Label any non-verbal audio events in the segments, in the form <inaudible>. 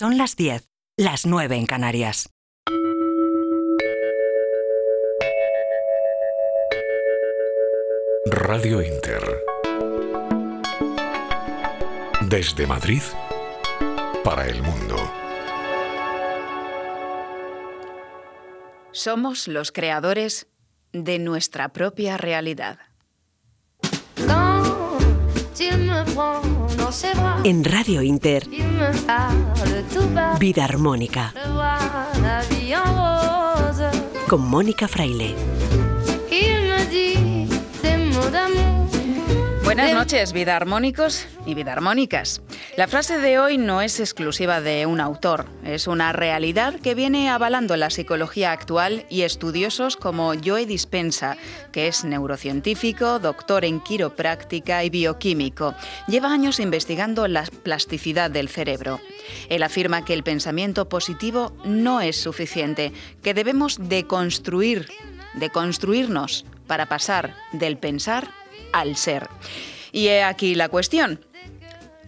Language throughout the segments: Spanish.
Son las 10, las 9 en Canarias. Radio Inter. Desde Madrid para el mundo. Somos los creadores de nuestra propia realidad. En Radio Inter, Vida Armónica. Con Mónica Fraile. Buenas noches, vida armónicos y vida armónicas. La frase de hoy no es exclusiva de un autor, es una realidad que viene avalando la psicología actual y estudiosos como Joe Dispensa, que es neurocientífico, doctor en quiropráctica y bioquímico. Lleva años investigando la plasticidad del cerebro. Él afirma que el pensamiento positivo no es suficiente, que debemos deconstruir, deconstruirnos para pasar del pensar al ser. Y he aquí la cuestión.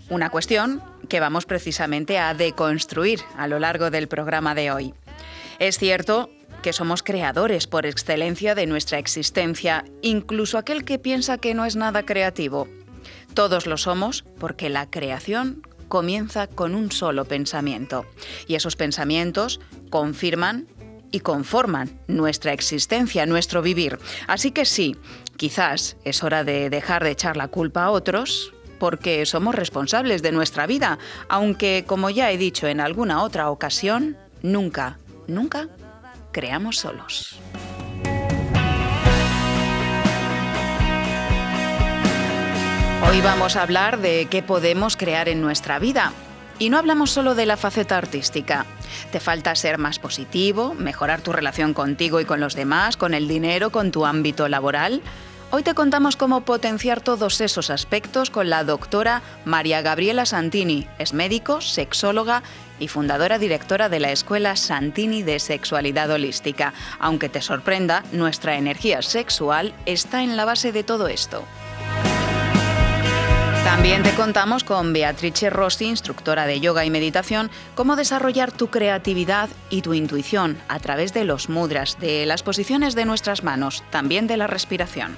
Una cuestión que vamos precisamente a deconstruir a lo largo del programa de hoy. Es cierto que somos creadores por excelencia de nuestra existencia, incluso aquel que piensa que no es nada creativo. Todos lo somos porque la creación comienza con un solo pensamiento y esos pensamientos confirman y conforman nuestra existencia, nuestro vivir. Así que sí, Quizás es hora de dejar de echar la culpa a otros porque somos responsables de nuestra vida, aunque, como ya he dicho en alguna otra ocasión, nunca, nunca creamos solos. Hoy vamos a hablar de qué podemos crear en nuestra vida. Y no hablamos solo de la faceta artística. Te falta ser más positivo, mejorar tu relación contigo y con los demás, con el dinero, con tu ámbito laboral. Hoy te contamos cómo potenciar todos esos aspectos con la doctora María Gabriela Santini. Es médico, sexóloga y fundadora directora de la Escuela Santini de Sexualidad Holística. Aunque te sorprenda, nuestra energía sexual está en la base de todo esto. También te contamos con Beatrice Rossi, instructora de yoga y meditación, cómo desarrollar tu creatividad y tu intuición a través de los mudras, de las posiciones de nuestras manos, también de la respiración.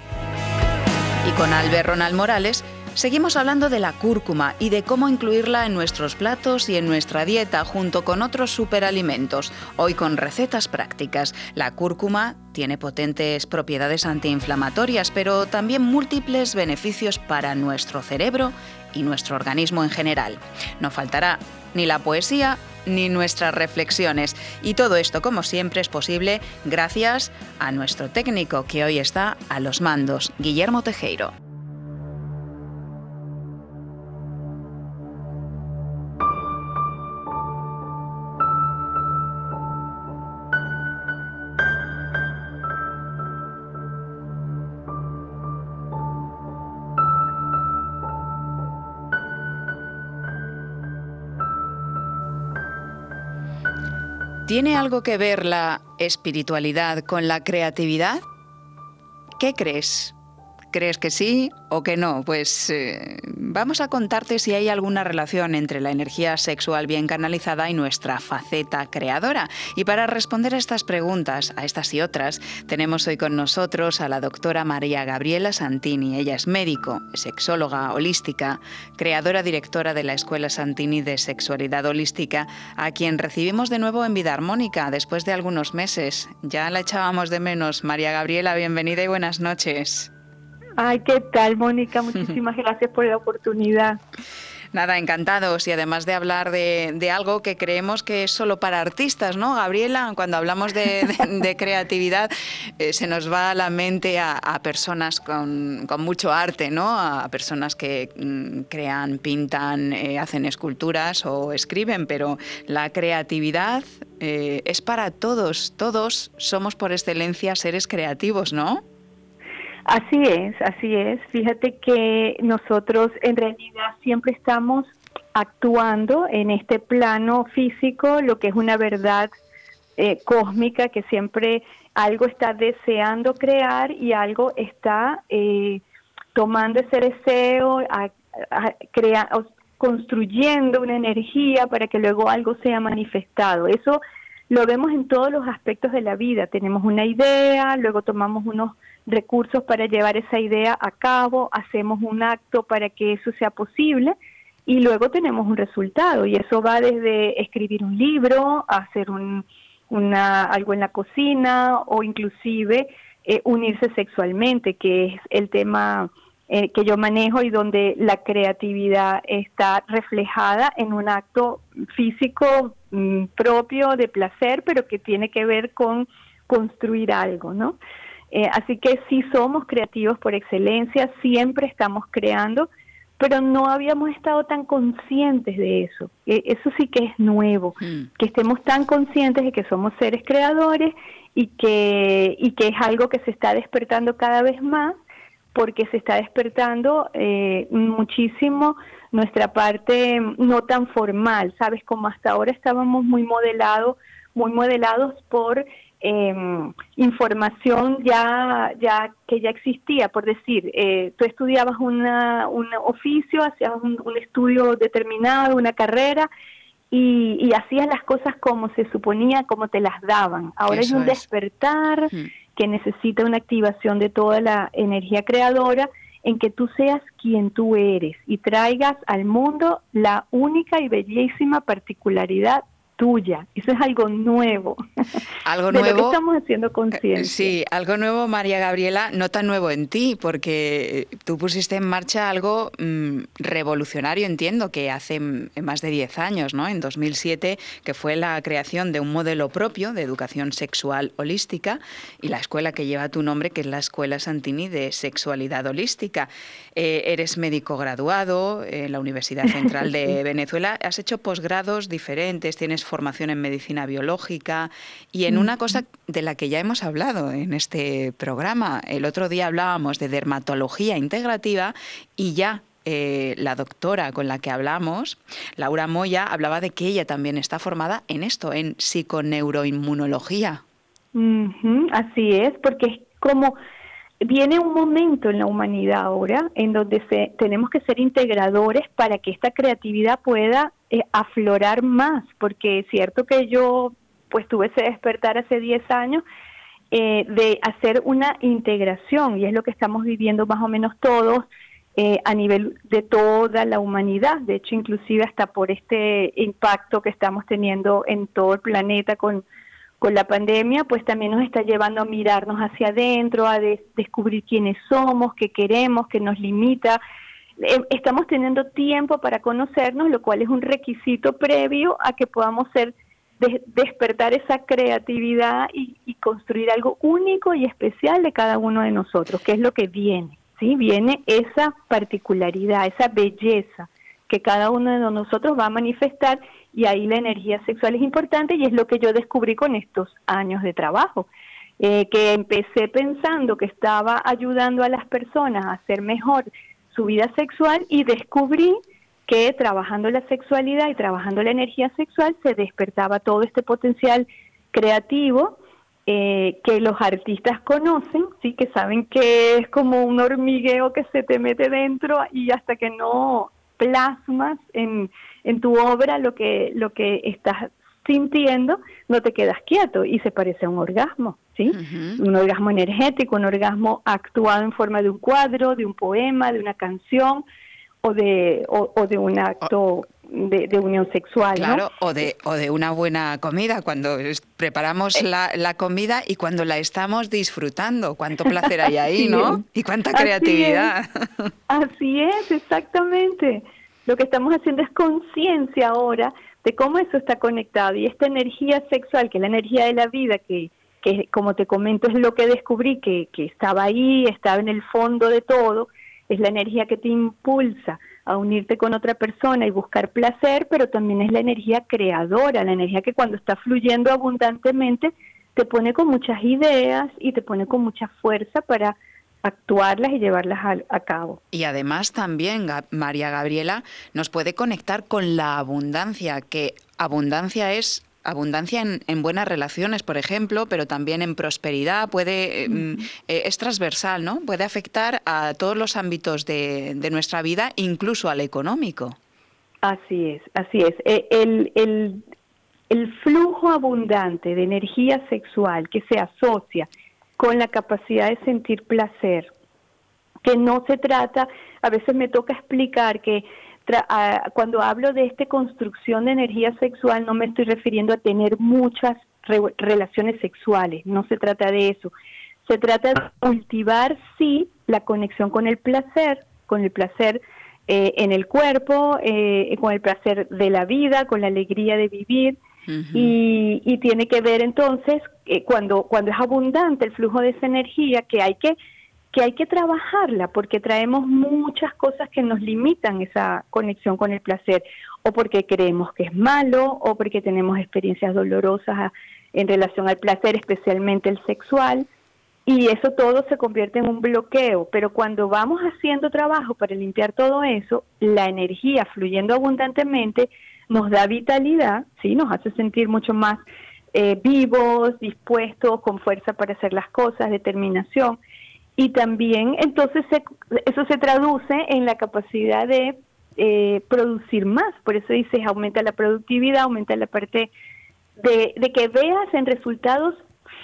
Y con Albert Ronald Morales, Seguimos hablando de la cúrcuma y de cómo incluirla en nuestros platos y en nuestra dieta junto con otros superalimentos, hoy con recetas prácticas. La cúrcuma tiene potentes propiedades antiinflamatorias, pero también múltiples beneficios para nuestro cerebro y nuestro organismo en general. No faltará ni la poesía ni nuestras reflexiones. Y todo esto, como siempre, es posible gracias a nuestro técnico que hoy está a los mandos, Guillermo Tejeiro. ¿Tiene algo que ver la espiritualidad con la creatividad? ¿Qué crees? ¿Crees que sí o que no? Pues eh, vamos a contarte si hay alguna relación entre la energía sexual bien canalizada y nuestra faceta creadora. Y para responder a estas preguntas, a estas y otras, tenemos hoy con nosotros a la doctora María Gabriela Santini. Ella es médico, sexóloga holística, creadora directora de la Escuela Santini de Sexualidad Holística, a quien recibimos de nuevo en Vida Armónica después de algunos meses. Ya la echábamos de menos. María Gabriela, bienvenida y buenas noches. Ay, ¿qué tal, Mónica? Muchísimas gracias por la oportunidad. Nada, encantados. Y además de hablar de, algo que creemos que es solo para artistas, ¿no? Gabriela, cuando hablamos de, creatividad, eh, se nos va a la mente a, personas con, mucho arte, ¿no? A personas que mm, crean, pintan, eh, hacen esculturas o escriben, pero la creatividad eh, es para todos. Todos somos por excelencia seres creativos, ¿no? Así es, así es. Fíjate que nosotros en realidad siempre estamos actuando en este plano físico, lo que es una verdad eh, cósmica, que siempre algo está deseando crear y algo está eh, tomando ese deseo, a, construyendo una energía para que luego algo sea manifestado. Eso lo vemos en todos los aspectos de la vida. Tenemos una idea, luego tomamos unos recursos para llevar esa idea a cabo, hacemos un acto para que eso sea posible y luego tenemos un resultado. Y eso va desde escribir un libro, hacer un, una, algo en la cocina o inclusive eh, unirse sexualmente, que es el tema eh, que yo manejo y donde la creatividad está reflejada en un acto físico mm, propio de placer, pero que tiene que ver con construir algo, ¿no? Eh, así que sí somos creativos por excelencia, siempre estamos creando, pero no habíamos estado tan conscientes de eso. E, eso sí que es nuevo, mm. que estemos tan conscientes de que somos seres creadores y que, y que es algo que se está despertando cada vez más porque se está despertando eh, muchísimo nuestra parte no tan formal, sabes, como hasta ahora estábamos muy modelados, muy modelados por eh, información ya, ya que ya existía, por decir, eh, tú estudiabas una, un oficio, hacías un, estudio determinado, una carrera, y, hacías las cosas como se suponía, como te las daban. Ahora hay un despertar que necesita una activación de toda la energía creadora en que tú seas quien tú eres y traigas al mundo la única y bellísima particularidad tuya. Eso es algo nuevo. Algo <laughs> nuevo. estamos haciendo conciencia. Sí, algo nuevo, María Gabriela, no tan nuevo en ti, porque tú pusiste en marcha algo mm, revolucionario, entiendo, que hace más de 10 años, ¿no? En 2007, que fue la creación de un modelo propio de educación sexual holística y la escuela que lleva tu nombre, que es la Escuela Santini de Sexualidad Holística. Eh, eres médico graduado en la Universidad Central de <laughs> Venezuela, has hecho posgrados diferentes, tienes formación en medicina biológica y en una cosa de la que ya hemos hablado en este programa. El otro día hablábamos de dermatología integrativa y ya eh, la doctora con la que hablamos, Laura Moya, hablaba de que ella también está formada en esto, en psiconeuroinmunología. así es, porque es como viene un momento en la humanidad ahora en donde se, tenemos que ser integradores para que esta creatividad pueda eh, aflorar más, porque es cierto que yo pues tuve ese despertar hace 10 años eh, de hacer una integración y es lo que estamos viviendo más o menos todos eh, a nivel de toda la humanidad, de hecho inclusive hasta por este impacto que estamos teniendo en todo el planeta con con la pandemia, pues también nos está llevando a mirarnos hacia adentro, a descubrir quiénes somos, qué queremos, qué nos limita. Eh, estamos teniendo tiempo para conocernos, lo cual es un requisito previo a que podamos ser despertar esa creatividad y, y, construir algo único y especial de cada uno de nosotros, que es lo que viene, ¿sí? Viene esa particularidad, esa belleza que cada uno de nosotros va a manifestar y ahí la energía sexual es importante y es lo que yo descubrí con estos años de trabajo. Eh, que empecé pensando que estaba ayudando a las personas a hacer mejor su vida sexual y descubrí que trabajando la sexualidad y trabajando la energía sexual se despertaba todo este potencial creativo eh, que los artistas conocen, sí, que saben que es como un hormigueo que se te mete dentro y hasta que no plasmas en, en tu obra lo que, lo que estás sintiendo, no te quedas quieto y se parece a un orgasmo, ¿sí? Un orgasmo energético, un orgasmo actuado en forma de un cuadro, de un poema, de una canción o de, o, de un acto de, unión sexual. Claro, o, de, o de una buena comida, cuando preparamos eh. la, la, comida y cuando la estamos disfrutando. Cuánto placer hay ahí, <laughs> ¿no? Y cuánta creatividad. Así es, exactamente. Lo que estamos haciendo es conciencia ahora de cómo eso está conectado y esta energía sexual, que es la energía de la vida, que, que como te comento es lo que descubrí, que, que estaba ahí, estaba en el fondo de todo, es la energía que te impulsa a unirte con otra persona y buscar placer, pero también es la energía creadora, la energía que cuando está fluyendo abundantemente te pone con muchas ideas y te pone con mucha fuerza para actuarlas y llevarlas a, cabo. Y además también, María Gabriela, nos puede conectar con la abundancia, que abundancia es abundancia en, buenas relaciones, por ejemplo, pero también en prosperidad, puede, mm, eh, es transversal, ¿no? Puede afectar a todos los ámbitos de, de nuestra vida, incluso al económico. Así es, así es. El, el, el flujo abundante de energía sexual que se asocia con la capacidad de sentir placer, que no se trata, a veces me toca explicar que cuando hablo de esta construcción de energía sexual no me estoy refiriendo a tener muchas relaciones sexuales, no se trata de eso. Se trata de cultivar, sí, la conexión con el placer, con el placer eh, en el cuerpo, eh, con el placer de la vida, con la alegría de vivir. Y, tiene que ver entonces eh, cuando cuando es abundante el flujo de esa energía que hay que que hay que trabajarla porque traemos muchas cosas que nos limitan esa conexión con el placer o porque creemos que es malo o porque tenemos experiencias dolorosas en relación al placer, especialmente el sexual, y eso todo se convierte en un bloqueo, pero cuando vamos haciendo trabajo para limpiar todo eso, la energía fluyendo abundantemente nos da vitalidad, sí, nos hace sentir mucho más eh, vivos, dispuestos, con fuerza para hacer las cosas, determinación, y también entonces eso se traduce en la capacidad de eh, producir más, por eso dices aumenta la productividad, aumenta la parte de, de que veas en resultados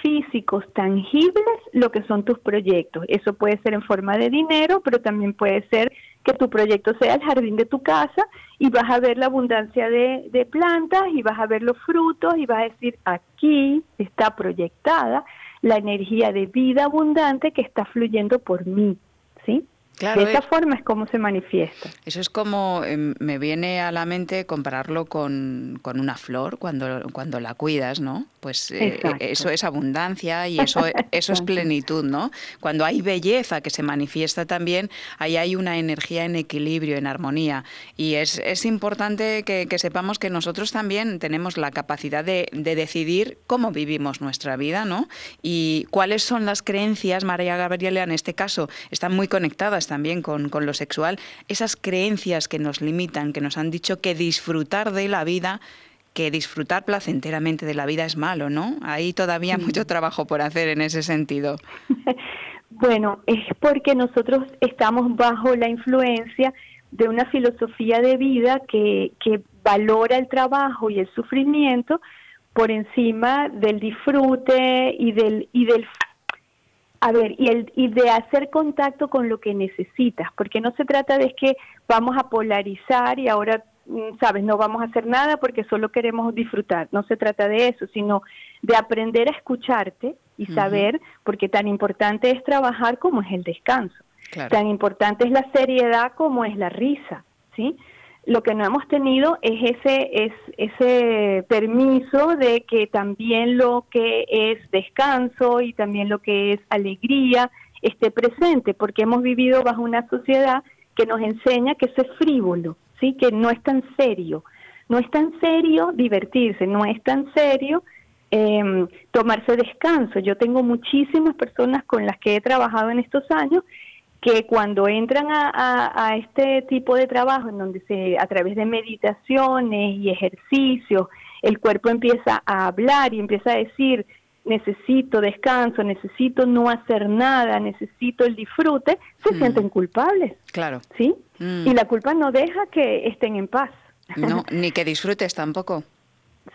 físicos tangibles lo que son tus proyectos. Eso puede ser en forma de dinero, pero también puede ser que tu proyecto sea el jardín de tu casa y vas a ver la abundancia de, de plantas y vas a ver los frutos y vas a decir, aquí está proyectada la energía de vida abundante que está fluyendo por mí, ¿sí? De esa forma es como se manifiesta. Eso es como em, me viene a la mente compararlo con, con, una flor cuando, cuando la cuidas, ¿no? Pues eh, eso es abundancia y eso, <laughs> eso es plenitud, ¿no? Cuando hay belleza que se manifiesta también, ahí hay una energía en equilibrio, en armonía. Y es, es importante que, que, sepamos que nosotros también tenemos la capacidad de, de, decidir cómo vivimos nuestra vida, ¿no? Y cuáles son las creencias, María Gabriela, en este caso, están muy conectadas también con, con lo sexual, esas creencias que nos limitan, que nos han dicho que disfrutar de la vida que disfrutar placenteramente de la vida es malo, ¿no? Hay todavía mucho trabajo por hacer en ese sentido. <laughs> Bueno, es porque nosotros estamos bajo la influencia de una filosofía de vida que, que valora el trabajo y el sufrimiento por encima del disfrute y del y del a ver, y, el, y de hacer contacto con lo que necesitas, porque no se trata de que vamos a polarizar y ahora, mm, sabes, no vamos a hacer nada porque solo queremos disfrutar, no se trata de eso, sino de aprender a escucharte y saber, porque tan importante es trabajar como es el descanso, tan importante es la seriedad como es la risa, ¿sí? Lo que no hemos tenido es ese, es ese permiso de que también lo que es descanso y también lo que es alegría esté presente, porque hemos vivido bajo una sociedad que nos enseña que eso es frívolo, ¿sí? que no es tan serio. No es tan serio divertirse, no es tan serio eh, tomarse descanso. Yo tengo muchísimas personas con las que he trabajado en estos años que cuando entran a, este tipo de trabajo, en donde se, a través de meditaciones y ejercicios, el cuerpo empieza a hablar y empieza a decir, necesito descanso, necesito no hacer nada, necesito el disfrute, se mm. sienten culpables. Claro. ¿Sí? Mm. Y la culpa no deja que estén en paz. No, <laughs> ni que disfrutes tampoco.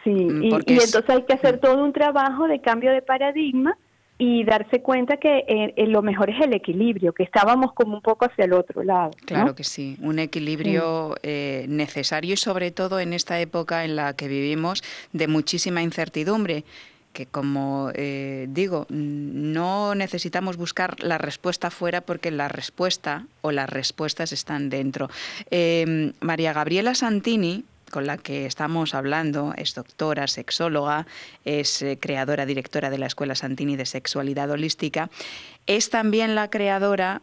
Sí, mm, y, y entonces hay que hacer todo un trabajo de cambio de paradigma y darse cuenta que eh, eh, lo mejor es el equilibrio, que estábamos como un poco hacia el otro lado. Claro que sí, un equilibrio eh, necesario y sobre todo en esta época en la que vivimos de muchísima incertidumbre que como digo, no necesitamos buscar la respuesta fuera porque la respuesta o las respuestas están dentro. María Gabriela Santini con la que estamos hablando es doctora, sexóloga, es eh, creadora, directora de la Escuela Santini de Sexualidad Holística, es también la creadora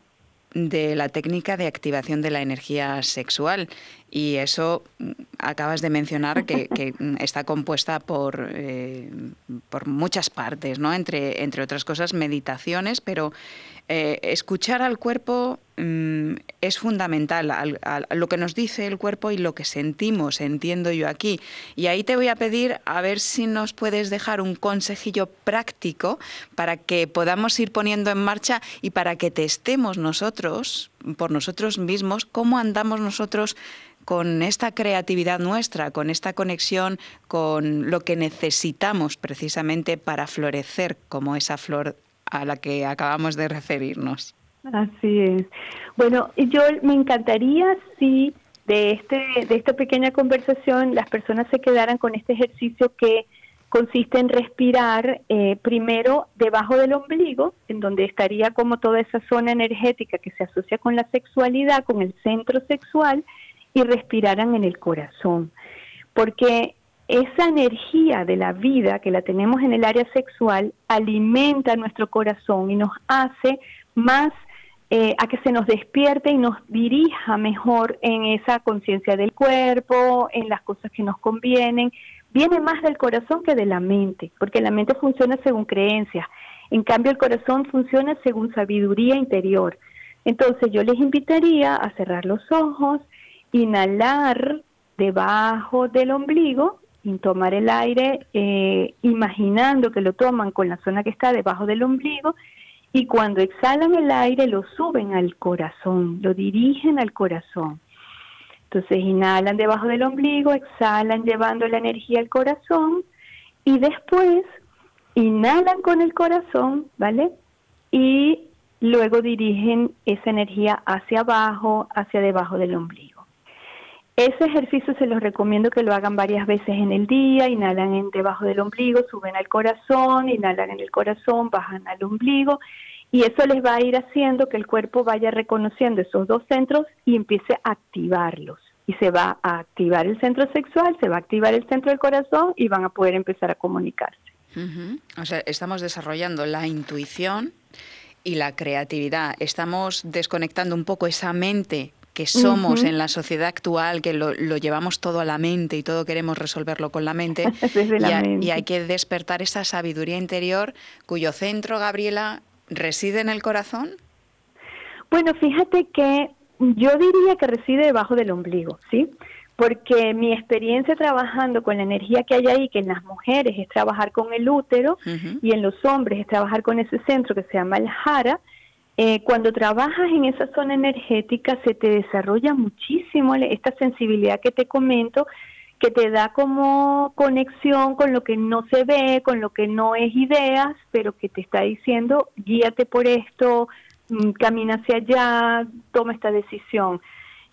de la técnica de activación de la energía sexual y eso mm, acabas de mencionar que, <laughs> mm, está compuesta por, eh, por muchas partes, ¿no? entre, entre otras cosas meditaciones, pero eh, escuchar al cuerpo mm, es fundamental, a, lo que nos dice el cuerpo y lo que sentimos, entiendo yo aquí. Y ahí te voy a pedir a ver si nos puedes dejar un consejillo práctico para que podamos ir poniendo en marcha y para que testemos nosotros por nosotros mismos, cómo andamos nosotros con esta creatividad nuestra, con esta conexión con lo que necesitamos precisamente para florecer como esa flor a la que acabamos de referirnos. Así es. Bueno, yo me encantaría si de este de esta pequeña conversación las personas se quedaran con este ejercicio que consiste en respirar eh, primero debajo del ombligo, en donde estaría como toda esa zona energética que se asocia con la sexualidad, con el centro sexual, y respiraran en el corazón. Porque esa energía de la vida que la tenemos en el área sexual alimenta nuestro corazón y nos hace más eh, a que se nos despierte y nos dirija mejor en esa conciencia del cuerpo, en las cosas que nos convienen, viene más del corazón que de la mente, porque la mente funciona según creencias, en cambio el corazón funciona según sabiduría interior. Entonces yo les invitaría a cerrar los ojos, inhalar debajo del ombligo y tomar el aire eh, imaginando que lo toman con la zona que está debajo del ombligo y cuando exhalan el aire lo suben al corazón, lo dirigen al corazón. Entonces inhalan debajo del ombligo, exhalan llevando la energía al corazón y después inhalan con el corazón, ¿vale? Y luego dirigen esa energía hacia abajo, hacia debajo del ombligo. Ese ejercicio se los recomiendo que lo hagan varias veces en el día, inhalan en debajo del ombligo, suben al corazón, inhalan en el corazón, bajan al ombligo y eso les va a ir haciendo que el cuerpo vaya reconociendo esos dos centros y empiece a activarlos. Y se va a activar el centro sexual, se va a activar el centro del corazón y van a poder empezar a comunicarse. O sea, estamos desarrollando la intuición y la creatividad. Estamos desconectando un poco esa mente que somos en la sociedad actual, que lo, llevamos todo a la mente y todo queremos resolverlo con la mente. <laughs> y, y hay que despertar esa sabiduría interior cuyo centro, Gabriela, reside en el corazón? Bueno, fíjate que yo diría que reside debajo del ombligo, ¿sí? Porque mi experiencia trabajando con la energía que hay ahí, que en las mujeres es trabajar con el útero y en los hombres es trabajar con ese centro que se llama el jara, eh, cuando trabajas en esa zona energética se te desarrolla muchísimo esta sensibilidad que te comento que te da como conexión con lo que no se ve, con lo que no es ideas, pero que te está diciendo, guíate por esto, mm, camina hacia allá, toma esta decisión.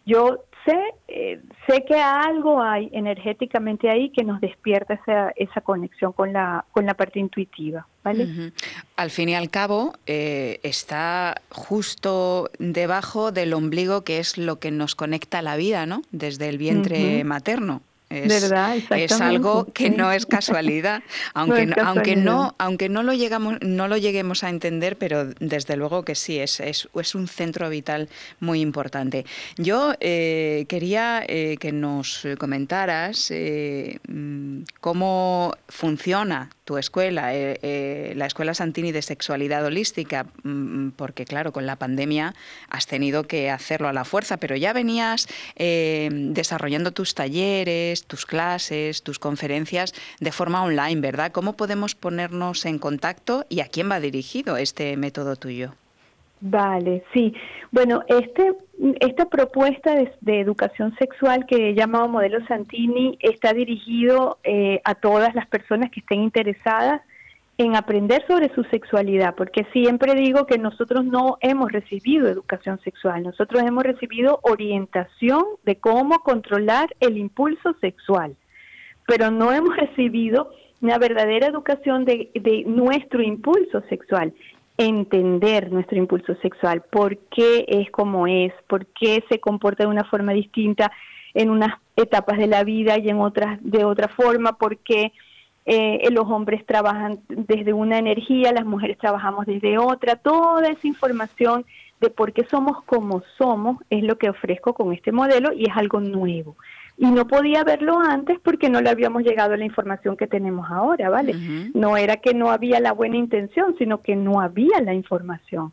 Yo sé, eh, sé que algo hay energéticamente ahí que nos despierta esa, esa conexión con la, con la parte intuitiva. ¿vale? Al fin y al cabo, eh, está justo debajo del ombligo, que es lo que nos conecta a la vida, ¿no? Desde el vientre materno. Es, es algo que no es casualidad, <laughs> aunque no, aunque no aunque no lo llegamos no lo lleguemos a entender, pero desde luego que sí es es, es un centro vital muy importante. Yo eh, quería eh, que nos comentaras eh, mm, cómo funciona tu escuela, la Escuela Santini de Sexualidad Holística, mm, porque claro, con la pandemia has tenido que hacerlo a la fuerza, pero ya venías desarrollando tus talleres, tus clases, tus conferencias de forma online, ¿verdad? ¿Cómo podemos ponernos en contacto y a quién va dirigido este método tuyo? Vale, sí. Bueno, este, esta propuesta de, educación sexual que he llamado Modelo Santini está dirigido eh, a todas las personas que estén interesadas en aprender sobre su sexualidad, porque siempre digo que nosotros no hemos recibido educación sexual, nosotros hemos recibido orientación de cómo controlar el impulso sexual, pero no hemos recibido una verdadera educación de, nuestro impulso sexual, entender nuestro impulso sexual, por qué es como es, por qué se comporta de una forma distinta en unas etapas de la vida y en otras de otra forma, por qué eh, los hombres trabajan desde una energía, las mujeres trabajamos desde otra, toda esa información de por qué somos como somos es lo que ofrezco con este modelo y es algo nuevo. Y no podía verlo antes porque no le habíamos llegado a la información que tenemos ahora, ¿vale? No era que no había la buena intención, sino que no había la información.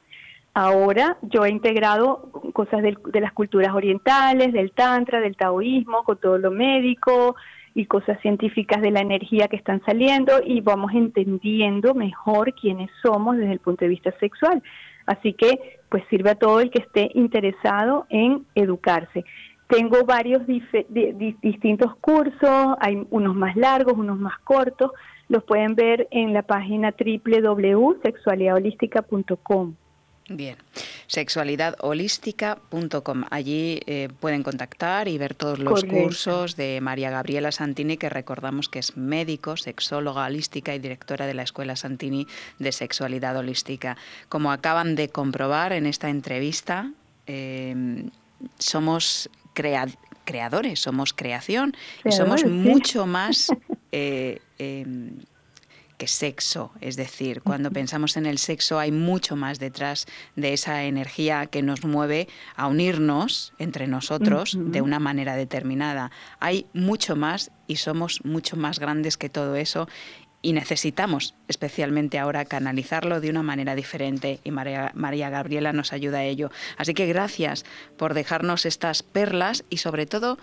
Ahora yo he integrado cosas de las culturas orientales, del tantra, del taoísmo, con todo lo médico, y cosas científicas de la energía que están saliendo y vamos entendiendo mejor quiénes somos desde el punto de vista sexual. Así que pues sirve a todo el que esté interesado en educarse. Tengo varios distintos cursos, hay unos más largos, unos más cortos, los pueden ver en la página www.sexualidadholística.com. Bien, sexualidadholística.com. Allí eh, pueden contactar y ver todos los cursos de María Gabriela Santini, que recordamos que es médico, sexóloga holística y directora de la Escuela Santini de Sexualidad Holística. Como acaban de comprobar en esta entrevista, em, somos creadores, somos creación y somos mucho más... <laughs> Eh, em, que sexo. Es decir, cuando pensamos en el sexo hay mucho más detrás de esa energía que nos mueve a unirnos entre nosotros de una manera determinada. Hay mucho más y somos mucho más grandes que todo eso y necesitamos especialmente ahora canalizarlo de una manera diferente y María, María, Gabriela nos ayuda a ello. Así que gracias por dejarnos estas perlas y sobre todo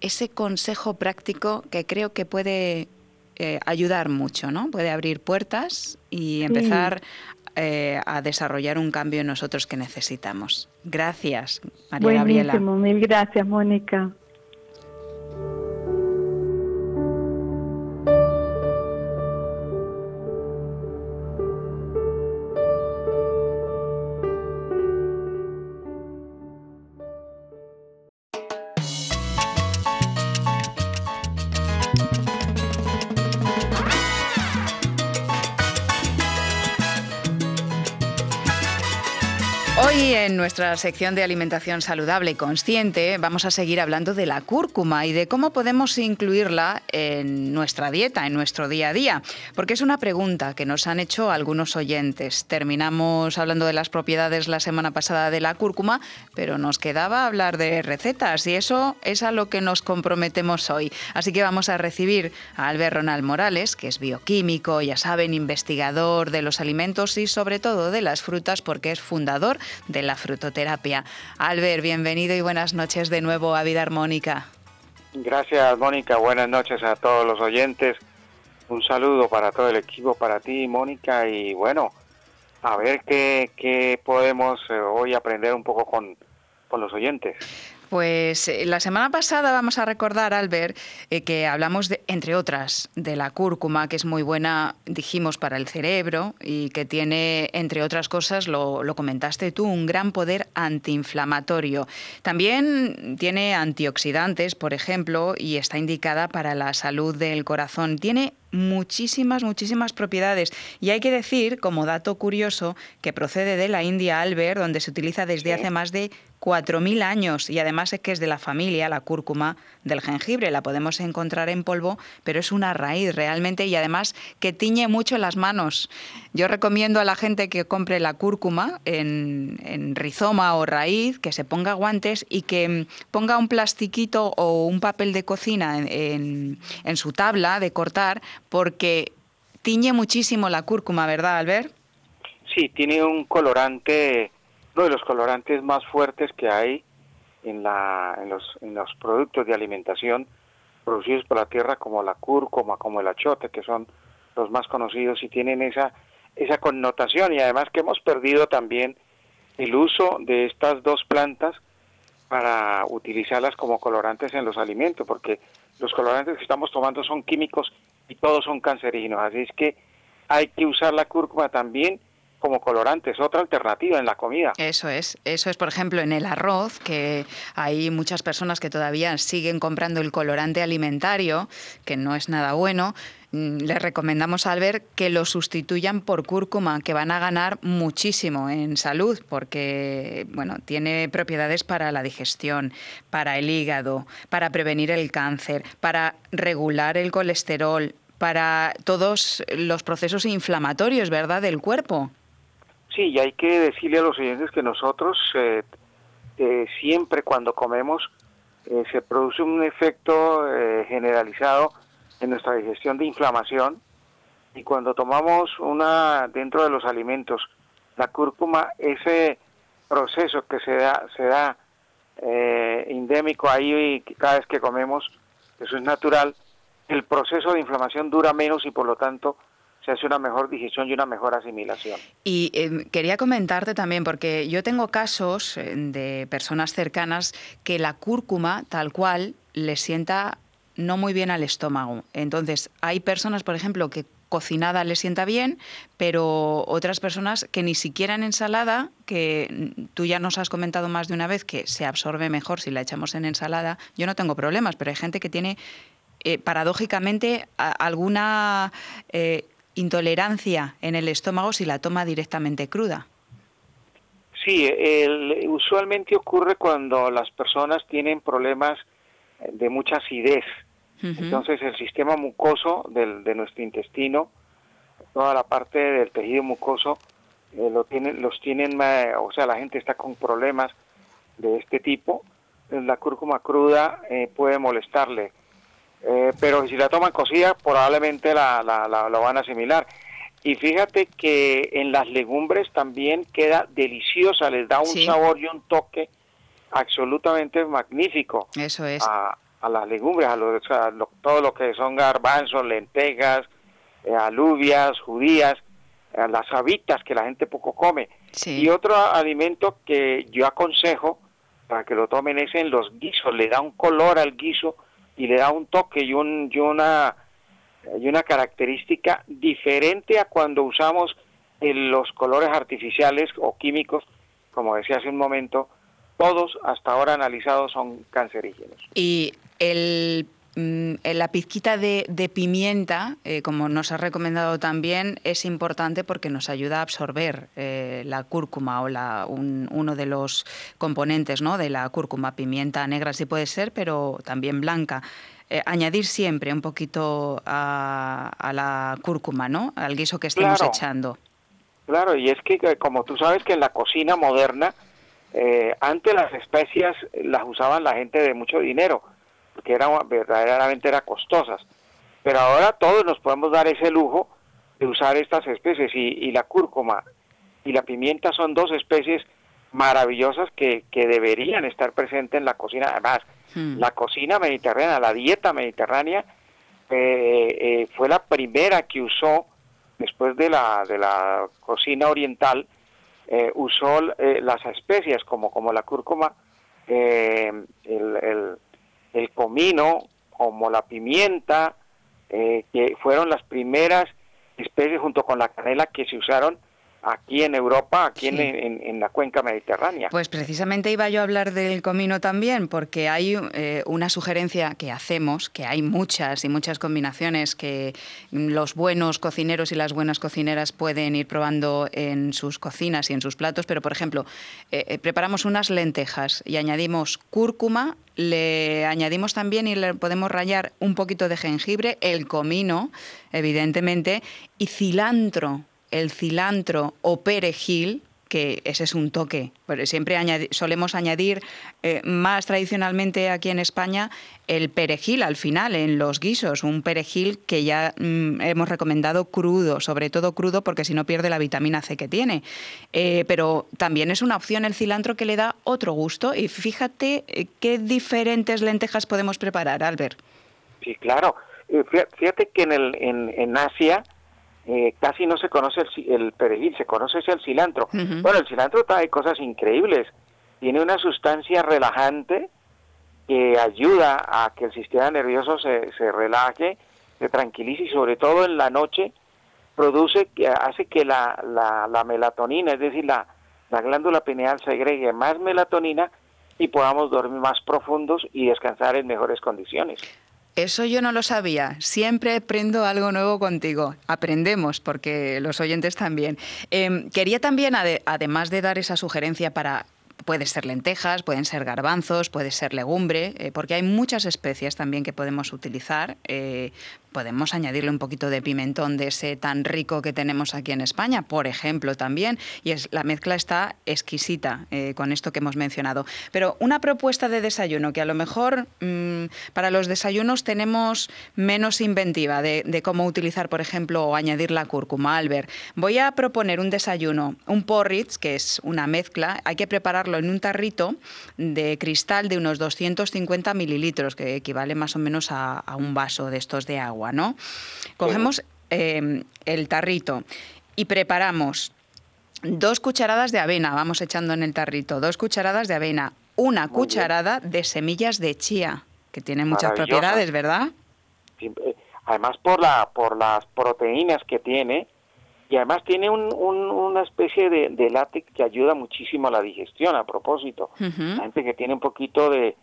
ese consejo práctico que creo que puede eh, ayudar mucho, ¿no? Puede abrir puertas y empezar eh, a desarrollar un cambio en nosotros que necesitamos. Gracias, María Gabriela. Mil gracias, Mónica. Nuestra sección de alimentación saludable y consciente vamos a seguir hablando de la cúrcuma y de cómo podemos incluirla en nuestra dieta, en nuestro día a día. Porque es una pregunta que nos han hecho algunos oyentes. Terminamos hablando de las propiedades la semana pasada de la cúrcuma, pero nos quedaba hablar de recetas y eso es a lo que nos comprometemos hoy. Así que vamos a recibir a Albert Ronald Morales, que es bioquímico, ya saben, investigador de los alimentos y sobre todo de las frutas porque es fundador de la Albert, bienvenido y buenas noches de nuevo a Vida Armónica. Gracias, Mónica. Buenas noches a todos los oyentes. Un saludo para todo el equipo, para ti, Mónica. Y bueno, a ver qué, qué podemos eh, hoy aprender un poco con, con los oyentes. Pues eh, la semana pasada vamos a recordar, Albert, eh, que hablamos, de, entre otras, de la cúrcuma, que es muy buena, dijimos, para el cerebro y que tiene, entre otras cosas, lo, lo comentaste tú, un gran poder antiinflamatorio. También tiene antioxidantes, por ejemplo, y está indicada para la salud del corazón. Tiene muchísimas, muchísimas propiedades. Y hay que decir, como dato curioso, que procede de la India Albert, donde se utiliza desde hace más de 4.000 años y además es que es de la familia, la cúrcuma del jengibre, la podemos encontrar en polvo, pero es una raíz realmente y además que tiñe mucho las manos. Yo recomiendo a la gente que compre la cúrcuma en, en rizoma o raíz, que se ponga guantes y que ponga un plastiquito o un papel de cocina en, en su tabla de cortar porque tiñe muchísimo la cúrcuma, ¿verdad, Albert? Sí, tiene un colorante uno de los colorantes más fuertes que hay en, la, en, los, en los productos de alimentación producidos por la tierra como la cúrcuma, como el achote, que son los más conocidos y tienen esa, esa connotación. Y además que hemos perdido también el uso de estas dos plantas para utilizarlas como colorantes en los alimentos, porque los colorantes que estamos tomando son químicos y todos son cancerígenos, así es que hay que usar la cúrcuma también como colorantes, otra alternativa en la comida. Eso es, eso es por ejemplo en el arroz, que hay muchas personas que todavía siguen comprando el colorante alimentario, que no es nada bueno. Mm, les recomendamos al ver que lo sustituyan por cúrcuma, que van a ganar muchísimo en salud, porque bueno, tiene propiedades para la digestión, para el hígado, para prevenir el cáncer, para regular el colesterol, para todos los procesos inflamatorios, ¿verdad?, del cuerpo. Sí, y hay que decirle a los oyentes que nosotros eh, eh, siempre cuando comemos eh, se produce un efecto generalizado en nuestra digestión de inflamación. Y cuando tomamos una dentro de los alimentos la cúrcuma ese proceso que se da se da endémico ahí y cada vez que comemos eso es natural el proceso de inflamación dura menos y por lo tanto se hace una mejor digestión y una mejor asimilación. Y em, quería comentarte también, porque yo tengo casos eh, de personas cercanas que la cúrcuma, tal cual, les sienta no muy bien al estómago. Entonces, hay personas, por ejemplo, que cocinada les sienta bien, pero otras personas que ni siquiera en ensalada, que tú ya nos has comentado más de una vez que se absorbe mejor si la echamos en ensalada, yo no tengo problemas, pero hay gente que tiene eh, paradójicamente alguna eh, intolerancia en el estómago si la toma directamente cruda. Sí, usualmente ocurre cuando las personas tienen problemas de mucha acidez. Entonces el sistema mucoso del, de nuestro intestino, toda la parte del tejido mucoso, eh, lo tienen, los tienen, o sea, la gente está con problemas de este tipo. La cúrcuma cruda eh, puede molestarle, eh, pero si la toman cocida probablemente la, la, la, van a asimilar. Y fíjate que en las legumbres también queda deliciosa, les da un sabor y un toque absolutamente magnífico. Eso es. A, las legumbres, a, todo lo que son garbanzos, lentejas, eh, alubias, judías, a las habitas que la gente poco come. Y otro alimento que yo aconsejo para que lo tomen es en los guisos, le da un color al guiso y le da un toque y, un, y una y una característica diferente a cuando usamos los colores artificiales o químicos, como decía hace un momento, todos hasta ahora analizados son cancerígenos. Y el la pizquita de, pimienta, eh, como nos ha recomendado también, es importante porque nos ayuda a absorber eh, la cúrcuma o la, uno de los componentes ¿no? de la cúrcuma, pimienta negra si puede ser, pero también blanca. Eh, añadir siempre un poquito a, la cúrcuma, ¿no? Al guiso que estemos echando. Claro, y es que como tú sabes que en la cocina moderna eh, antes las especias las usaban la gente de mucho dinero, porque eran verdaderamente eran costosas. Pero ahora todos nos podemos dar ese lujo de usar estas especies y, la cúrcuma y la pimienta son dos especies maravillosas que, deberían estar presentes en la cocina. Además, hmm. la cocina mediterránea, la dieta mediterránea, eh, eh, fue la primera que usó, después de la, de la cocina oriental, eh, usó eh, las especias como, como la cúrcuma, eh, el, el, comino, como la pimienta, que fueron las primeras especies junto con la canela que se usaron aquí en Europa, aquí en, la cuenca mediterránea. Pues precisamente iba yo a hablar del comino también, porque hay eh, una sugerencia que hacemos, que hay muchas y muchas combinaciones que los buenos cocineros y las buenas cocineras pueden ir probando en sus cocinas y en sus platos, pero por ejemplo, eh, eh, preparamos unas lentejas y añadimos cúrcuma, le añadimos también y le podemos rallar un poquito de jengibre, el comino, evidentemente, y cilantro el cilantro o perejil, que ese es un toque. Siempre solemos añadir eh, más tradicionalmente aquí en España el perejil al final en los guisos, un perejil que ya mm, hemos recomendado crudo, sobre todo crudo porque si no pierde la vitamina C que tiene. Eh, pero también es una opción el cilantro que le da otro gusto y fíjate eh, qué diferentes lentejas podemos preparar, Albert. Sí, claro. Fíjate que en, el, en, en Asia eh, casi no se conoce el, perejil, se conoce el cilantro. Bueno, el cilantro trae cosas increíbles. Tiene una sustancia relajante que ayuda a que el sistema nervioso se, se relaje, se tranquilice y sobre todo en la noche produce, que hace que la, la, melatonina, es decir, la, la glándula pineal segregue más melatonina y podamos dormir más profundos y descansar en mejores condiciones. Eso yo no lo sabía. Siempre aprendo algo nuevo contigo. Aprendemos, porque los oyentes también. Em, quería también, además de dar esa sugerencia para puede ser lentejas, pueden ser garbanzos, puede ser legumbre, eh, porque hay muchas especies también que podemos utilizar. Eh, podemos añadirle un poquito de pimentón de ese tan rico que tenemos aquí en España, por ejemplo, también. Y es, la mezcla está exquisita eh, con esto que hemos mencionado. Pero una propuesta de desayuno que a lo mejor mm, para los desayunos tenemos menos inventiva de, cómo utilizar, por ejemplo, o añadir la cúrcuma. Albert, voy a proponer un desayuno, un porridge, que es una mezcla. Hay que prepararlo en un tarrito de cristal de unos 250 mililitros, que equivale más o menos a un vaso de estos de agua. ¿no? Cogemos em, el tarrito y preparamos dos cucharadas de avena, vamos echando en el tarrito, dos cucharadas de avena, una cucharada de semillas de chía, que tiene muchas propiedades, ¿verdad? Eh, además por la por las proteínas que tiene y además tiene una especie de, látex que ayuda muchísimo a la digestión a propósito. La gente que tiene un poquito de,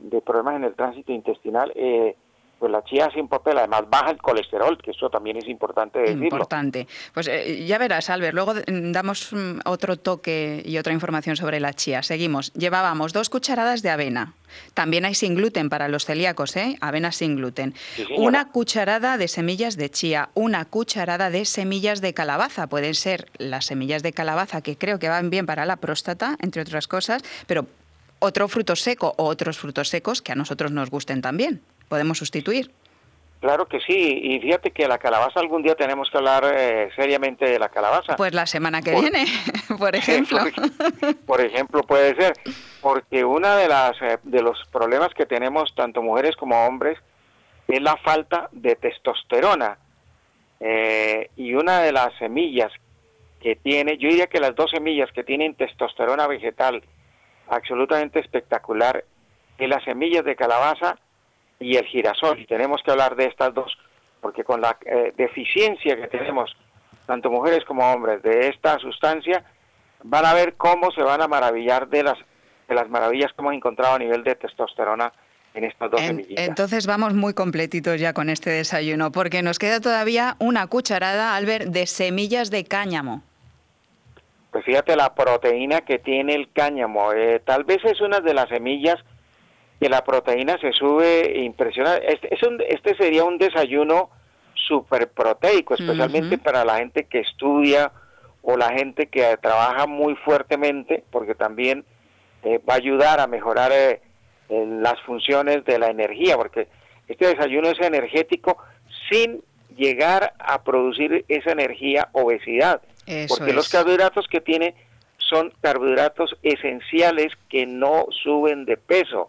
de problemas en el tránsito intestinal eh, pues la chía sin papel, además baja el colesterol, que eso también es importante decirlo. Importante. Pues eh, ya verás, Albert, luego damos mm, otro toque y otra información sobre la chía. Seguimos. Llevábamos dos cucharadas de avena. También hay sin gluten para los celíacos, ¿eh? Avena sin gluten. una cucharada de semillas de chía, una cucharada de semillas de calabaza. Pueden ser las semillas de calabaza que creo que van bien para la próstata, entre otras cosas, pero otro fruto seco o otros frutos secos que a nosotros nos gusten también podemos sustituir. Claro que sí, y fíjate que la calabaza algún día tenemos que hablar eh, seriamente de la calabaza. Pues la semana que viene, <laughs> por ejemplo. por ejemplo, puede ser, porque uno de, las, eh, de los problemas que tenemos tanto mujeres como hombres es la falta de testosterona. Eh, y una de las semillas que tiene, yo diría que las dos semillas que tienen testosterona vegetal absolutamente espectacular, es las semillas de calabaza y el girasol. Y tenemos que hablar de estas dos, porque con la eh, deficiencia que tenemos, tanto mujeres como hombres, de esta sustancia, van a ver cómo se van a maravillar de las, de las maravillas que hemos encontrado a nivel de testosterona en estas dos semillitas. Entonces vamos muy completitos ya con este desayuno, porque nos queda todavía una cucharada, Albert, de semillas de cáñamo. Pues fíjate la proteína que tiene el cáñamo. Eh, tal vez es una de las semillas que la proteína se sube impresionante. Este, este sería un desayuno súper proteico, especialmente para la gente que estudia o la gente que trabaja muy fuertemente, porque también eh, va a ayudar a mejorar eh, las funciones de la energía, porque este desayuno es energético sin llegar a producir esa energía obesidad, porque los carbohidratos que tiene son carbohidratos esenciales que no suben de peso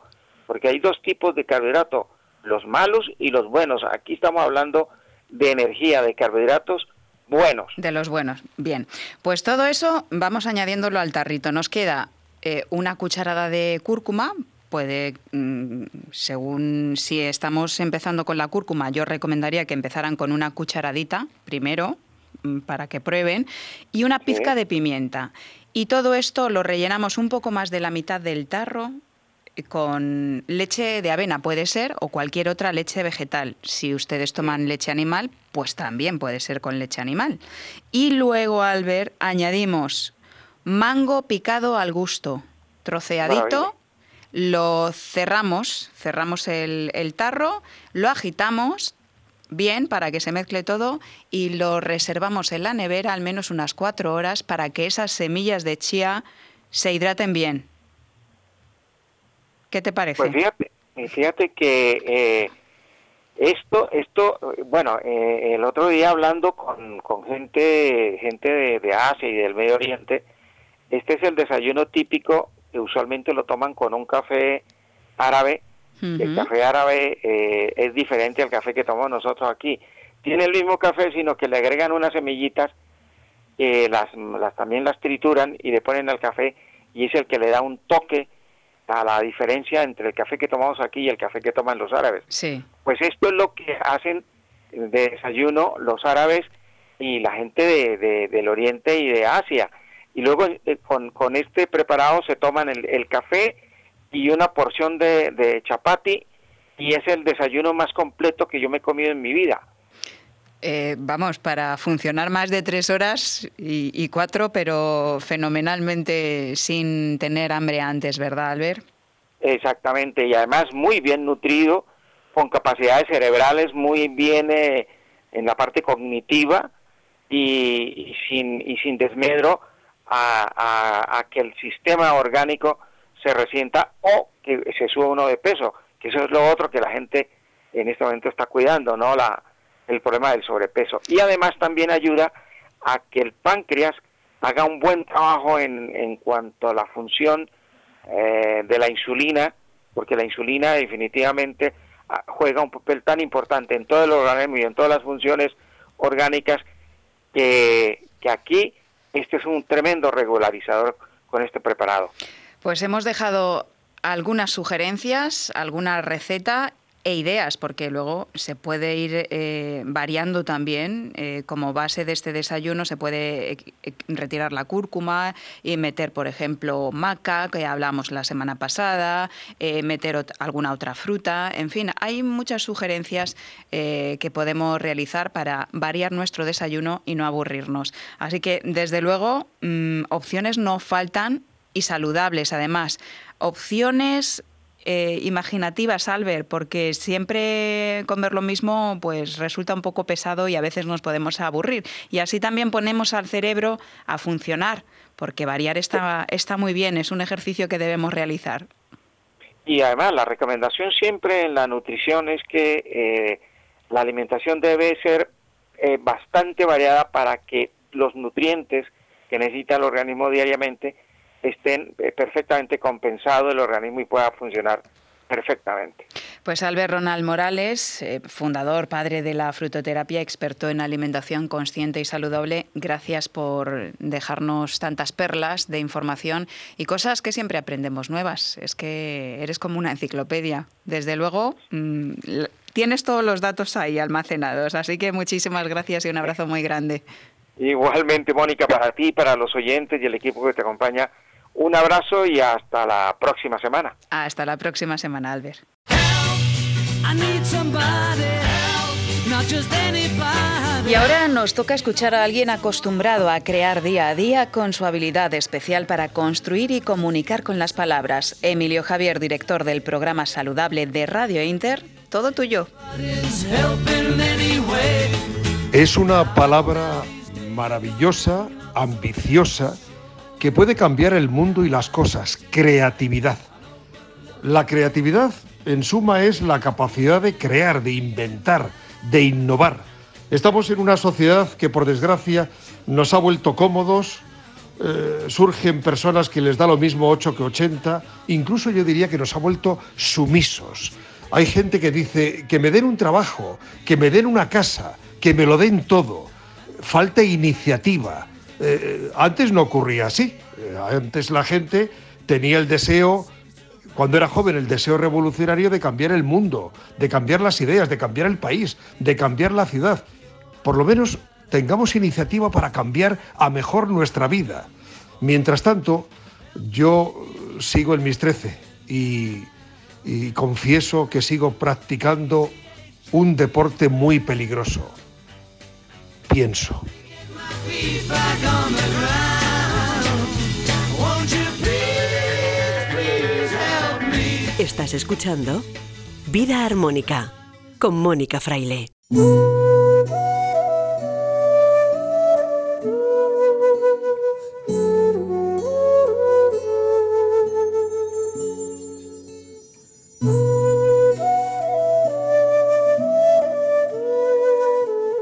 porque hay dos tipos de carbohidratos, los malos y los buenos. Aquí estamos hablando de energía, de carbohidratos buenos. De los buenos, bien. Pues todo eso vamos añadiéndolo al tarrito. Nos queda eh, una cucharada de cúrcuma, puede, mm, según si estamos empezando con la cúrcuma, yo recomendaría que empezaran con una cucharadita primero mm, para que prueben y una pizca de pimienta. Y todo esto lo rellenamos un poco más de la mitad del tarro con leche de avena puede ser o cualquier otra leche vegetal. Si ustedes toman leche animal, pues también puede ser con leche animal. Y luego, al ver, añadimos mango picado al gusto, troceadito, lo cerramos, cerramos el, el tarro, lo agitamos bien para que se mezcle todo y lo reservamos en la nevera al menos unas cuatro horas para que esas semillas de chía se hidraten bien ¿Qué te parece? Pues fíjate, fíjate que eh, esto, esto, bueno, eh, el otro día hablando con, con gente, gente de, Asia y del Medio Oriente, este es el desayuno típico que usualmente lo toman con un café árabe. El café árabe eh, es diferente al café que tomamos nosotros aquí. Tiene el mismo café, sino que le agregan unas semillitas, las, las también las trituran y le ponen al café y es el que le da un toque a la diferencia entre el café que tomamos aquí y el café que toman los árabes. Sí. Pues esto es lo que hacen de desayuno los árabes y la gente de, del Oriente y de Asia. Y luego eh, con, con, este preparado se toman el, el café y una porción de, de chapati y es el desayuno más completo que yo me he comido en mi vida. Eh, vamos, para funcionar más de tres horas y, cuatro, pero fenomenalmente sin tener hambre antes, ¿verdad, Albert? Exactamente, y además muy bien nutrido, con capacidades cerebrales muy bien eh, en la parte cognitiva y, sin, y sin desmedro a, a, que el sistema orgánico se resienta o que se suba uno de peso, que eso es lo otro que la gente en este momento está cuidando, ¿no? La, el problema del sobrepeso. Y además también ayuda a que el páncreas haga un buen trabajo en, en cuanto a la función eh, de la insulina, porque la insulina definitivamente ah, juega un papel tan importante en todo el organismo y en todas las funciones orgánicas, que, que aquí este es un tremendo regularizador con este preparado. Pues hemos dejado algunas sugerencias, alguna receta e ideas, porque luego se puede ir eh, variando también. Eh, como base de este desayuno se puede eh, retirar la cúrcuma y meter, por ejemplo, maca, que hablamos la semana pasada, meter alguna otra fruta. En fin, hay muchas sugerencias que podemos realizar para variar nuestro desayuno y no aburrirnos. Así que, desde luego, mm, opciones no faltan y saludables además. Opciones eh, imaginativas, Albert, porque siempre comer lo mismo pues resulta un poco pesado y a veces nos podemos aburrir. Y así también ponemos al cerebro a funcionar, porque variar está, está muy bien, es un ejercicio que debemos realizar. Y además la recomendación siempre en la nutrición es que eh, la alimentación debe ser eh, bastante variada para que los nutrientes que necesita el organismo diariamente estén eh, perfectamente compensados el organismo y pueda funcionar perfectamente. Pues Albert Ronald Morales, eh, fundador, padre de la frutoterapia, experto en alimentación consciente y saludable, gracias por dejarnos tantas perlas de información y cosas que siempre aprendemos nuevas. Es que eres como una enciclopedia. Desde luego, mm, tienes todos los datos ahí almacenados, así que muchísimas gracias y un abrazo muy grande. Igualmente, Mónica, para ti, para los oyentes y el equipo que te acompaña, un abrazo y hasta la próxima semana. Hasta la próxima semana, Albert. Y ahora nos toca escuchar a alguien acostumbrado a crear día a día con su habilidad especial para construir y comunicar con las palabras. Emilio Javier, director del programa Saludable de Radio Inter, todo tuyo. Es una palabra maravillosa, ambiciosa, que puede cambiar el mundo y las cosas, creatividad. La creatividad, en suma, es la capacidad de crear, de inventar, de innovar. Estamos en una sociedad que, por desgracia, nos ha vuelto cómodos, eh, surgen personas que les da lo mismo 8 que 80, incluso yo diría que nos ha vuelto sumisos. Hay gente que dice que me den un trabajo, que me den una casa, que me lo den todo. Falta iniciativa, eh, antes no ocurría así. Eh, antes la gente tenía el deseo, cuando era joven, el deseo revolucionario de cambiar el mundo, de cambiar las ideas, de cambiar el país, de cambiar la ciudad. Por lo menos tengamos iniciativa para cambiar a mejor nuestra vida. Mientras tanto, yo sigo en mis trece y confieso que sigo practicando un deporte muy peligroso. Pienso. Estás escuchando Vida Armónica con Mónica Fraile.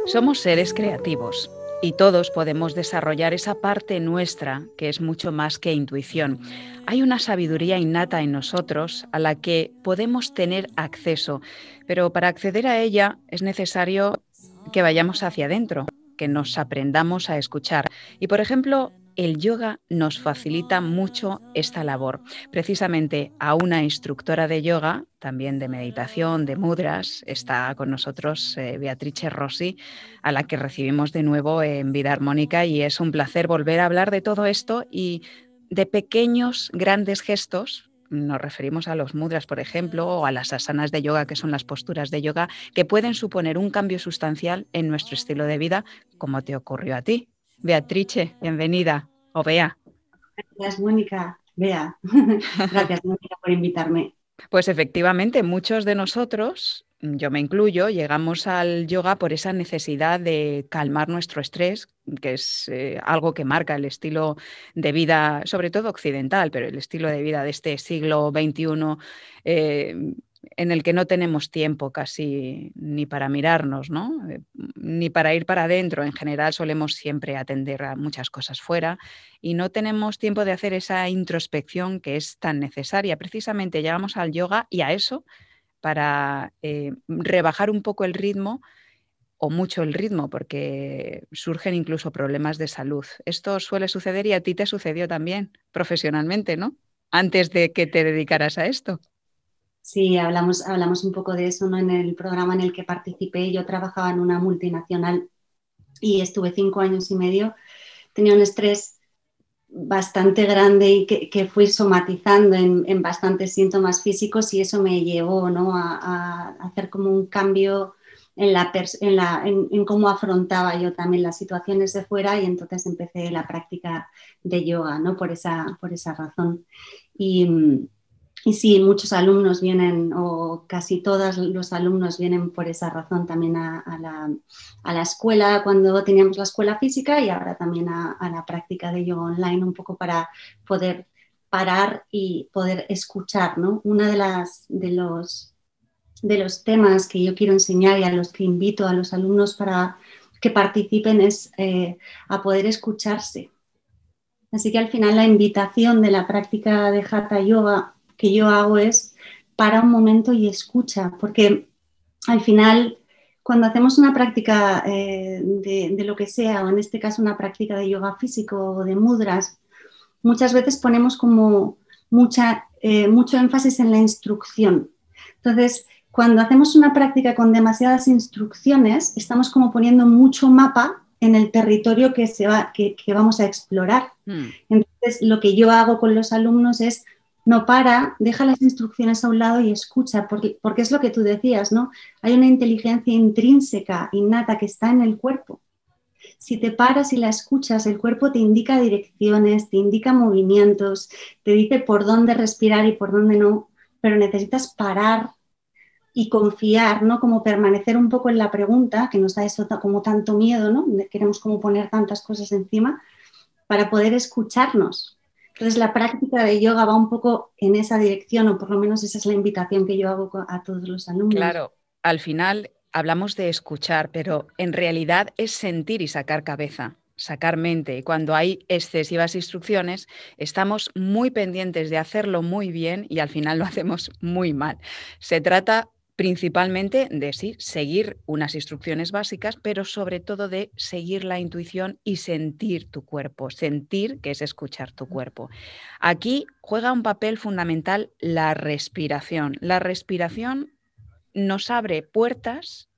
Somos seres creativos y todos podemos desarrollar esa parte nuestra que es mucho más que intuición. Hay una sabiduría innata en nosotros a la que podemos tener acceso, pero para acceder a ella es necesario que vayamos hacia adentro, que nos aprendamos a escuchar. Y por ejemplo, el yoga nos facilita mucho esta labor. Precisamente a una instructora de yoga, también de meditación, de mudras, está con nosotros eh, Beatrice Rossi, a la que recibimos de nuevo en Vida Armónica y es un placer volver a hablar de todo esto y de pequeños, grandes gestos nos referimos a los mudras, por ejemplo, o a las asanas de yoga, que son las posturas de yoga, que pueden suponer un cambio sustancial en nuestro estilo de vida, como te ocurrió a ti. Beatrice, bienvenida. O Bea. Gracias, Mónica. Bea. <laughs> Gracias, Mónica, por invitarme. Pues efectivamente, muchos de nosotros, yo me incluyo, llegamos al yoga por esa necesidad de calmar nuestro estrés, que es eh, algo que marca el estilo de vida, sobre todo occidental, pero el estilo de vida de este siglo XXI en el que no tenemos tiempo casi ni para mirarnos, ¿no? Eh, ni para ir para adentro. En general solemos siempre atender a muchas cosas fuera y no tenemos tiempo de hacer esa introspección que es tan necesaria. Precisamente llegamos al yoga y a eso para eh, rebajar un poco el ritmo o mucho el ritmo porque surgen incluso problemas de salud. Esto suele suceder y a ti te sucedió también profesionalmente, ¿no? Antes de que te dedicaras a esto. Sí, hablamos, hablamos un poco de eso ¿no? en el programa en el que participé. Yo trabajaba en una multinacional y estuve cinco años y medio. Tenía un estrés bastante grande y que, fui somatizando en, bastantes síntomas físicos y eso me llevó ¿no? a, hacer como un cambio en, la en, la, en, cómo afrontaba yo también las situaciones de fuera y entonces empecé la práctica de yoga ¿no? por, esa, por esa razón. Y, y sí, muchos alumnos vienen, o casi todos los alumnos vienen por esa razón también a, la, escuela cuando teníamos la escuela física y ahora también a, la práctica de yoga online, un poco para poder parar y poder escuchar. ¿no? Uno de, las, de, los, de los temas que yo quiero enseñar y a los que invito a los alumnos para que participen es eh, a poder escucharse. Así que al final la invitación de la práctica de Hatha Yoga que yo hago es para un momento y escucha, porque al final cuando hacemos una práctica eh, de, lo que sea, o en este caso una práctica de yoga físico o de mudras, muchas veces ponemos como mucha, eh, mucho énfasis en la instrucción. Entonces, cuando hacemos una práctica con demasiadas instrucciones, estamos como poniendo mucho mapa en el territorio que, se va, que, vamos a explorar. Hmm. Entonces, lo que yo hago con los alumnos es no para, deja las instrucciones a un lado y escucha, porque, es lo que tú decías, ¿no? Hay una inteligencia intrínseca, innata, que está en el cuerpo. Si te paras y la escuchas, el cuerpo te indica direcciones, te indica movimientos, te dice por dónde respirar y por dónde no, pero necesitas parar y confiar, ¿no? Como permanecer un poco en la pregunta, que nos da eso como tanto miedo, ¿no? Queremos como poner tantas cosas encima, para poder escucharnos, entonces la práctica de yoga va un poco en esa dirección, o por lo menos esa es la invitación que yo hago a todos los alumnos. Claro, al final hablamos de escuchar, pero en realidad es sentir y sacar cabeza sacar mente. Y cuando hay excesivas instrucciones, estamos muy pendientes de hacerlo muy bien y al final lo <laughs> hacemos muy mal. Se trata principalmente de sí, seguir unas instrucciones básicas, pero sobre todo de seguir la intuición y sentir tu cuerpo, sentir que es escuchar tu cuerpo. Aquí juega un papel fundamental la respiración. La respiración nos abre puertas,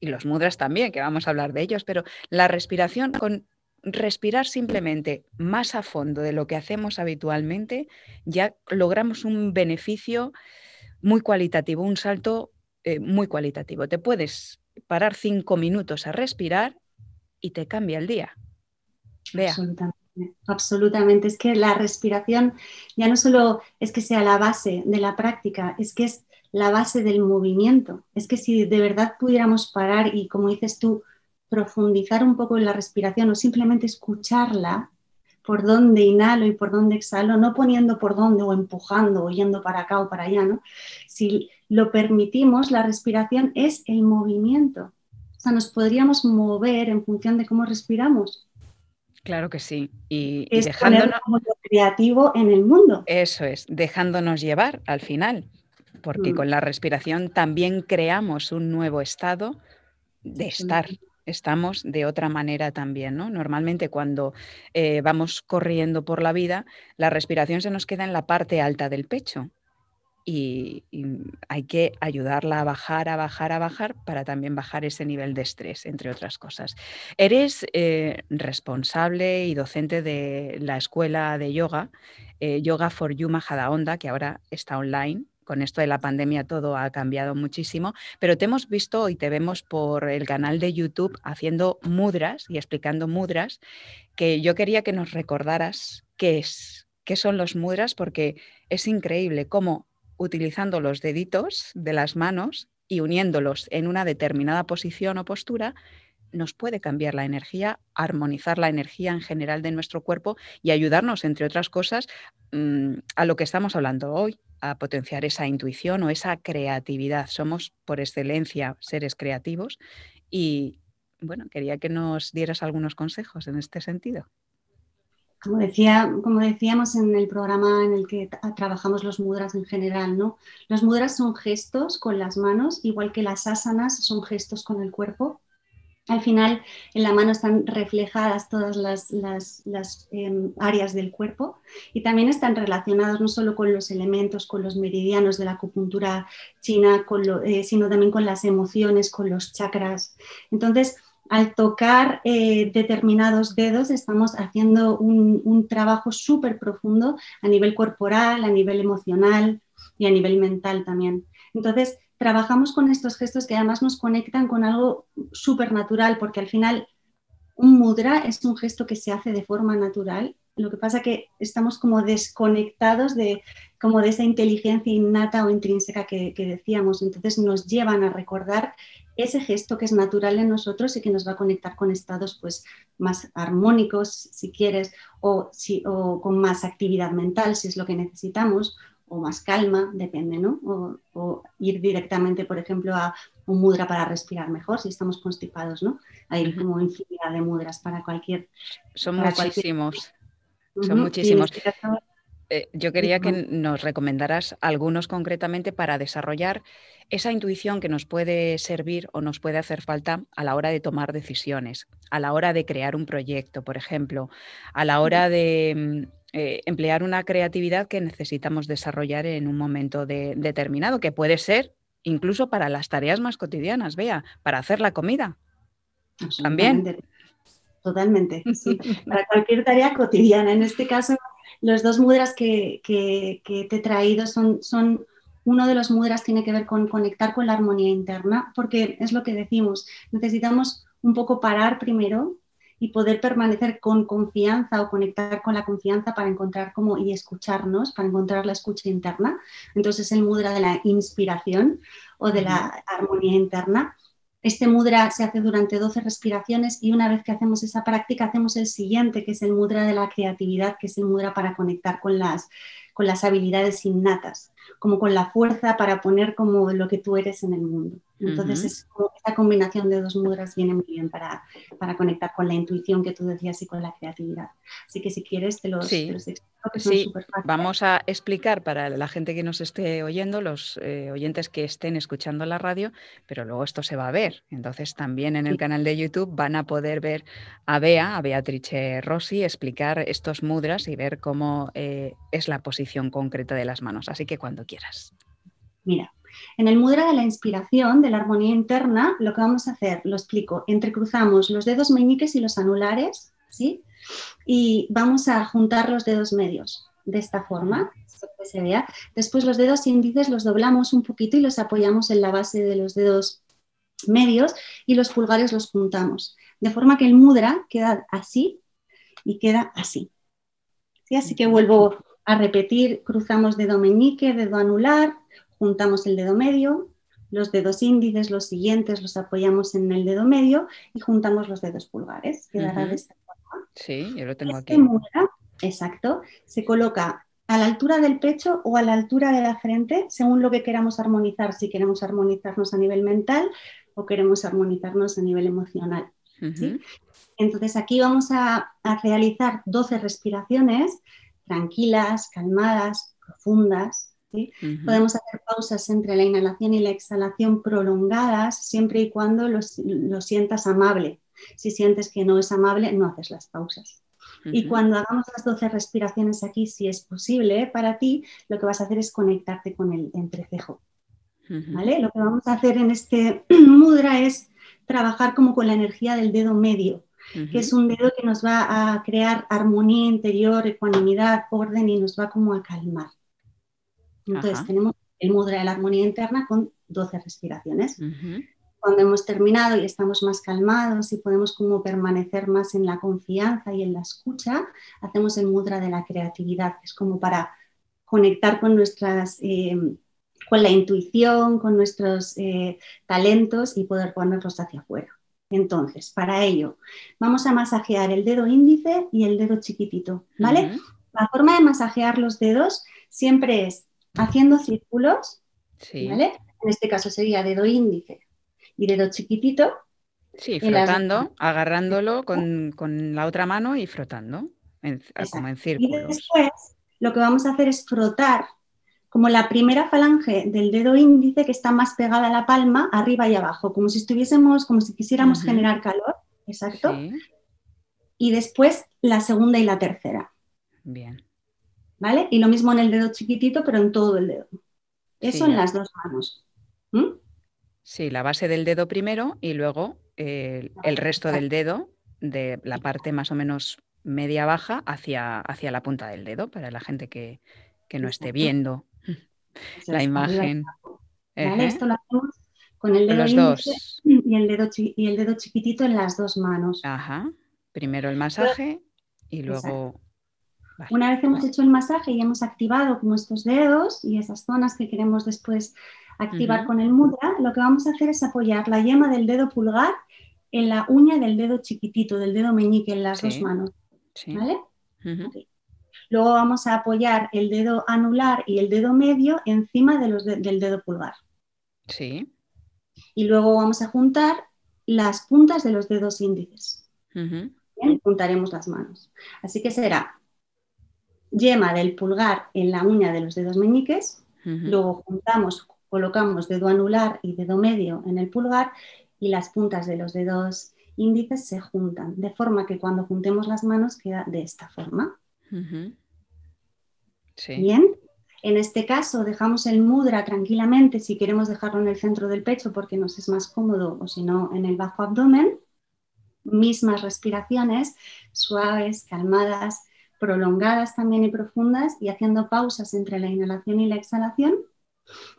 y los mudras también, que vamos a hablar de ellos, pero la respiración con respirar simplemente más a fondo de lo que hacemos habitualmente, ya logramos un beneficio muy cualitativo, un salto eh, muy cualitativo. Te puedes parar cinco minutos a respirar y te cambia el día. Vea. Absolutamente. Absolutamente. Es que la respiración ya no solo es que sea la base de la práctica, es que es la base del movimiento. Es que si de verdad pudiéramos parar y, como dices tú, profundizar un poco en la respiración o simplemente escucharla, por dónde inhalo y por dónde exhalo, no poniendo por dónde o empujando o yendo para acá o para allá, ¿no? Si lo permitimos, la respiración es el movimiento. O sea, nos podríamos mover en función de cómo respiramos. Claro que sí. Y, es dejándonos creativo en el mundo. Eso es, dejándonos llevar al final, porque mm. con la respiración también creamos un nuevo estado de estar estamos de otra manera también, ¿no? Normalmente cuando eh, vamos corriendo por la vida, la respiración se nos queda en la parte alta del pecho y, hay que ayudarla a bajar, a bajar, a bajar para también bajar ese nivel de estrés, entre otras cosas. Eres eh, responsable y docente de la escuela de yoga, eh, Yoga for You Majadahonda, que ahora está online con esto de la pandemia todo ha cambiado muchísimo, pero te hemos visto y te vemos por el canal de YouTube haciendo mudras y explicando mudras, que yo quería que nos recordaras qué es, qué son los mudras, porque es increíble cómo utilizando los deditos de las manos y uniéndolos en una determinada posición o postura, nos puede cambiar la energía, armonizar la energía en general de nuestro cuerpo y ayudarnos, entre otras cosas, mm, a lo que estamos hablando hoy, a potenciar esa intuición o esa creatividad. Somos por excelencia seres creativos y bueno, quería que nos dieras algunos consejos en este sentido. como, decía, como decíamos en el programa en el que trabajamos los mudras en general, ¿no? Los mudras son gestos con las manos, igual que las asanas son gestos con el cuerpo. Al final, en la mano están reflejadas todas las, em, áreas del cuerpo y también están relacionados no solo con los elementos, con los meridianos de la acupuntura china, eh, sino también con las emociones, con los chakras. Entonces, al tocar eh, determinados dedos estamos haciendo un, trabajo súper profundo a nivel corporal, a nivel emocional y a nivel mental también. Entonces, trabajamos con estos gestos que además nos conectan con algo súper natural, porque al final un mudra es un gesto que se hace de forma natural. Lo que pasa que estamos como desconectados de, como de esa inteligencia innata o intrínseca que, decíamos. Entonces nos llevan a recordar ese gesto que es natural en nosotros y que nos va a conectar con estados pues, más armónicos, si quieres, o con más actividad mental, si es lo que necesitamos, o más calma, depende, ¿no? O, ir directamente, por ejemplo, a un mudra para respirar mejor, si estamos constipados, ¿no? Hay como infinidad de mudras para cualquier... Son muchísimos. Son muchísimos. Eh, yo quería que nos recomendaras algunos concretamente para desarrollar esa intuición que nos puede servir o nos puede hacer falta a la hora de tomar decisiones, a la hora de crear un proyecto, por ejemplo, a la hora de mm, eh, emplear una creatividad que necesitamos desarrollar en un momento determinado, que puede ser incluso para las tareas más cotidianas, vea, para hacer la comida. También. Totalmente, sí. <laughs> Para cualquier tarea cotidiana. En este caso, los dos mudras que, te he traído son, son, uno de los mudras tiene que ver con conectar con la armonía interna, porque es lo que decimos, necesitamos un poco parar primero y poder permanecer con confianza o conectar con la confianza para encontrar cómo y escucharnos, para encontrar la escucha interna. Entonces el mudra de la inspiración o de la armonía interna. Este mudra se hace durante 12 respiraciones y una vez que hacemos esa práctica hacemos el siguiente, que es el mudra de la creatividad, que es el mudra para conectar con las, con las habilidades innatas, como con la fuerza para poner como lo que tú eres en el mundo. Entonces, es esta combinación de dos mudras viene muy bien para, para, conectar con la intuición que tú decías y con la creatividad. Así que si quieres, te los, sí. sí. Vamos a explicar para la gente que nos esté oyendo, los eh, oyentes que estén escuchando la radio, pero luego esto se va a ver. Entonces, también en el canal de YouTube van a poder ver a Bea, a Beatrice Rossi, explicar estos mudras y ver cómo eh, es la posición concreta de las manos. Así que cuando quieras. Mira, en el mudra de la inspiración, de la armonía interna, lo que vamos a hacer, lo explico, entrecruzamos los dedos meñiques y los anulares, ¿sí? Y vamos a juntar los dedos medios de esta forma. Después los dedos índices los doblamos un poquito y los apoyamos en la base de los dedos medios y los pulgares los juntamos. De forma que el mudra queda así y queda así. ¿Sí? Así que vuelvo a repetir, cruzamos dedo meñique, dedo anular, juntamos el dedo medio, los dedos índices, los siguientes, los apoyamos en el dedo medio y juntamos los dedos pulgares. Quedará de esta forma. Sí, yo lo tengo este aquí. exacto, se coloca a la altura del pecho o a la altura de la frente, según lo que queramos armonizar, si queremos armonizarnos a nivel mental o queremos armonizarnos a nivel emocional. Entonces aquí vamos a, a realizar 12 respiraciones tranquilas, calmadas, profundas, Podemos hacer pausas entre la inhalación y la exhalación prolongadas siempre y cuando lo, sientas amable. Si sientes que no es amable, no haces las pausas. Y cuando hagamos las 12 respiraciones aquí, si es posible para ti, lo que vas a hacer es conectarte con el entrecejo. ¿vale? Lo que vamos a hacer en este <clears throat> mudra es trabajar como con la energía del dedo medio, que es un dedo que nos va a crear armonía interior, ecuanimidad, orden y nos va como a calmar. Entonces tenemos el mudra de la armonía interna con 12 respiraciones. Cuando hemos terminado y estamos más calmados y podemos como permanecer más en la confianza y en la escucha, hacemos el mudra de la creatividad, que es como para conectar con nuestras... Eh, con la intuición, con nuestros eh, talentos y poder ponerlos hacia afuera. Entonces, para ello, vamos a masajear el dedo índice y el dedo chiquitito, ¿vale? La forma de masajear los dedos siempre es haciendo círculos, ¿vale? En este caso sería dedo índice y dedo chiquitito. Sí, frotando, agarrándolo con, la otra mano y frotando. como en Y círculos. después lo que vamos a hacer es frotar como la primera falange del dedo índice que está más pegada a la palma, arriba y abajo, como si estuviésemos, como si quisiéramos generar calor, exacto. Sí, Y después la segunda y la tercera, bien. ¿Vale? Y lo mismo en el dedo chiquitito, pero en todo el dedo. Eso Sí, en las dos manos. ¿Mm? Sí, la base del dedo primero y luego eh, el resto del dedo de la parte más o menos media baja hacia, hacia la punta del dedo para la gente que, que no esté viendo Eso la imagen. ¿vale? Esto lo hacemos con el dedo índice y el dedo, y el dedo chiquitito en las dos manos. Ajá. Primero el masaje y luego. Vale. Una vez hemos hecho el masaje y hemos activado como estos dedos y esas zonas que queremos después activar con el mudra, lo que vamos a hacer es apoyar la yema del dedo pulgar en la uña del dedo chiquitito, del dedo meñique en las dos manos, Sí. ¿vale? Luego vamos a apoyar el dedo anular y el dedo medio encima de los de- del dedo pulgar. Sí. Y luego vamos a juntar las puntas de los dedos índices. Bien, juntaremos las manos. Así que será yema del pulgar en la uña de los dedos meñiques, luego juntamos, colocamos dedo anular y dedo medio en el pulgar y las puntas de los dedos índices se juntan, de forma que cuando juntemos las manos queda de esta forma. Sí. Bien, en este caso dejamos el mudra tranquilamente si queremos dejarlo en el centro del pecho porque nos es más cómodo o si no en el bajo abdomen. Mismas respiraciones suaves, calmadas, prolongadas también y profundas y haciendo pausas entre la inhalación y la exhalación.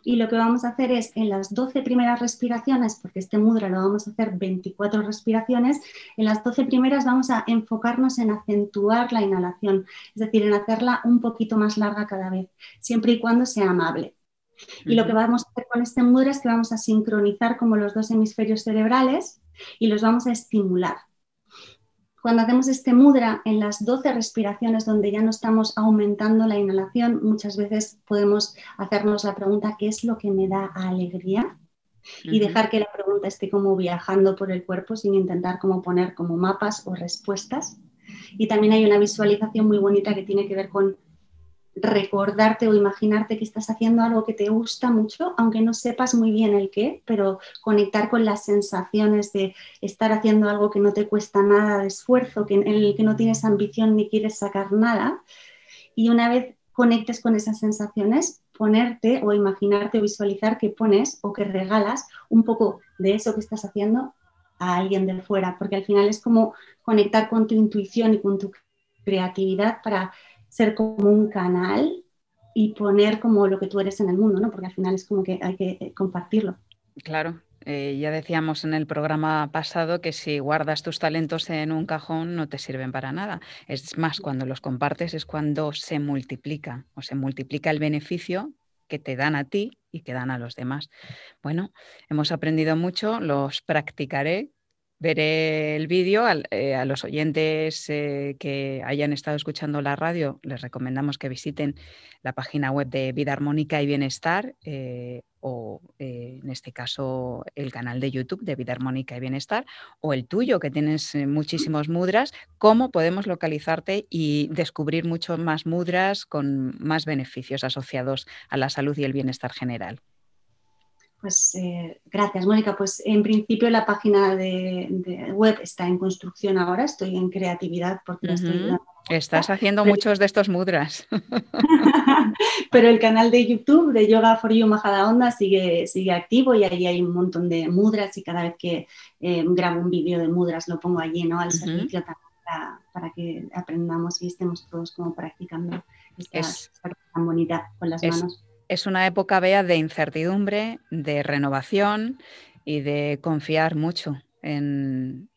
Y lo que vamos a hacer es en las 12 primeras respiraciones, porque este mudra lo vamos a hacer 24 respiraciones, en las 12 primeras vamos a enfocarnos en acentuar la inhalación, es decir, en hacerla un poquito más larga cada vez, siempre y cuando sea amable. Y lo que vamos a hacer con este mudra es que vamos a sincronizar como los dos hemisferios cerebrales y los vamos a estimular. Cuando hacemos este mudra en las 12 respiraciones donde ya no estamos aumentando la inhalación, muchas veces podemos hacernos la pregunta, ¿qué es lo que me da alegría? Y dejar que la pregunta esté como viajando por el cuerpo sin intentar como poner como mapas o respuestas. Y también hay una visualización muy bonita que tiene que ver con recordarte o imaginarte que estás haciendo algo que te gusta mucho, aunque no sepas muy bien el qué, pero conectar con las sensaciones de estar haciendo algo que no te cuesta nada de esfuerzo, que, en el que no tienes ambición ni quieres sacar nada. Y una vez conectes con esas sensaciones, ponerte o imaginarte o visualizar que pones o que regalas un poco de eso que estás haciendo a alguien de fuera, porque al final es como conectar con tu intuición y con tu creatividad para ser como un canal y poner como lo que tú eres en el mundo, ¿no? Porque al final es como que hay que eh, compartirlo. Claro, eh, ya decíamos en el programa pasado que si guardas tus talentos en un cajón no te sirven para nada. Es más, cuando los compartes es cuando se multiplica o se multiplica el beneficio que te dan a ti y que dan a los demás. Bueno, hemos aprendido mucho, los practicaré. Veré el vídeo. eh, a los oyentes eh, que hayan estado escuchando la radio, les recomendamos que visiten la página web de Vida Armónica y Bienestar eh, o en este caso el canal de YouTube de Vida Armónica y Bienestar o el tuyo que tienes muchísimos mudras, cómo podemos localizarte y descubrir muchos más mudras con más beneficios asociados a la salud y el bienestar general. Pues eh, gracias, Mónica. Pues en principio la página de, de web está en construcción ahora, estoy en creatividad porque estoy. Estás haciendo Pero- muchos de estos mudras. <laughs> Pero el canal de YouTube de Yoga for You Majada Onda sigue, sigue activo y ahí hay un montón de mudras y cada vez que eh, grabo un vídeo de mudras lo pongo allí, ¿no? Al servicio también para, para que aprendamos y estemos todos como practicando esta, Es- esta tan bonita con las es- manos. Es una época, Bea, de incertidumbre, de renovación y de confiar mucho en,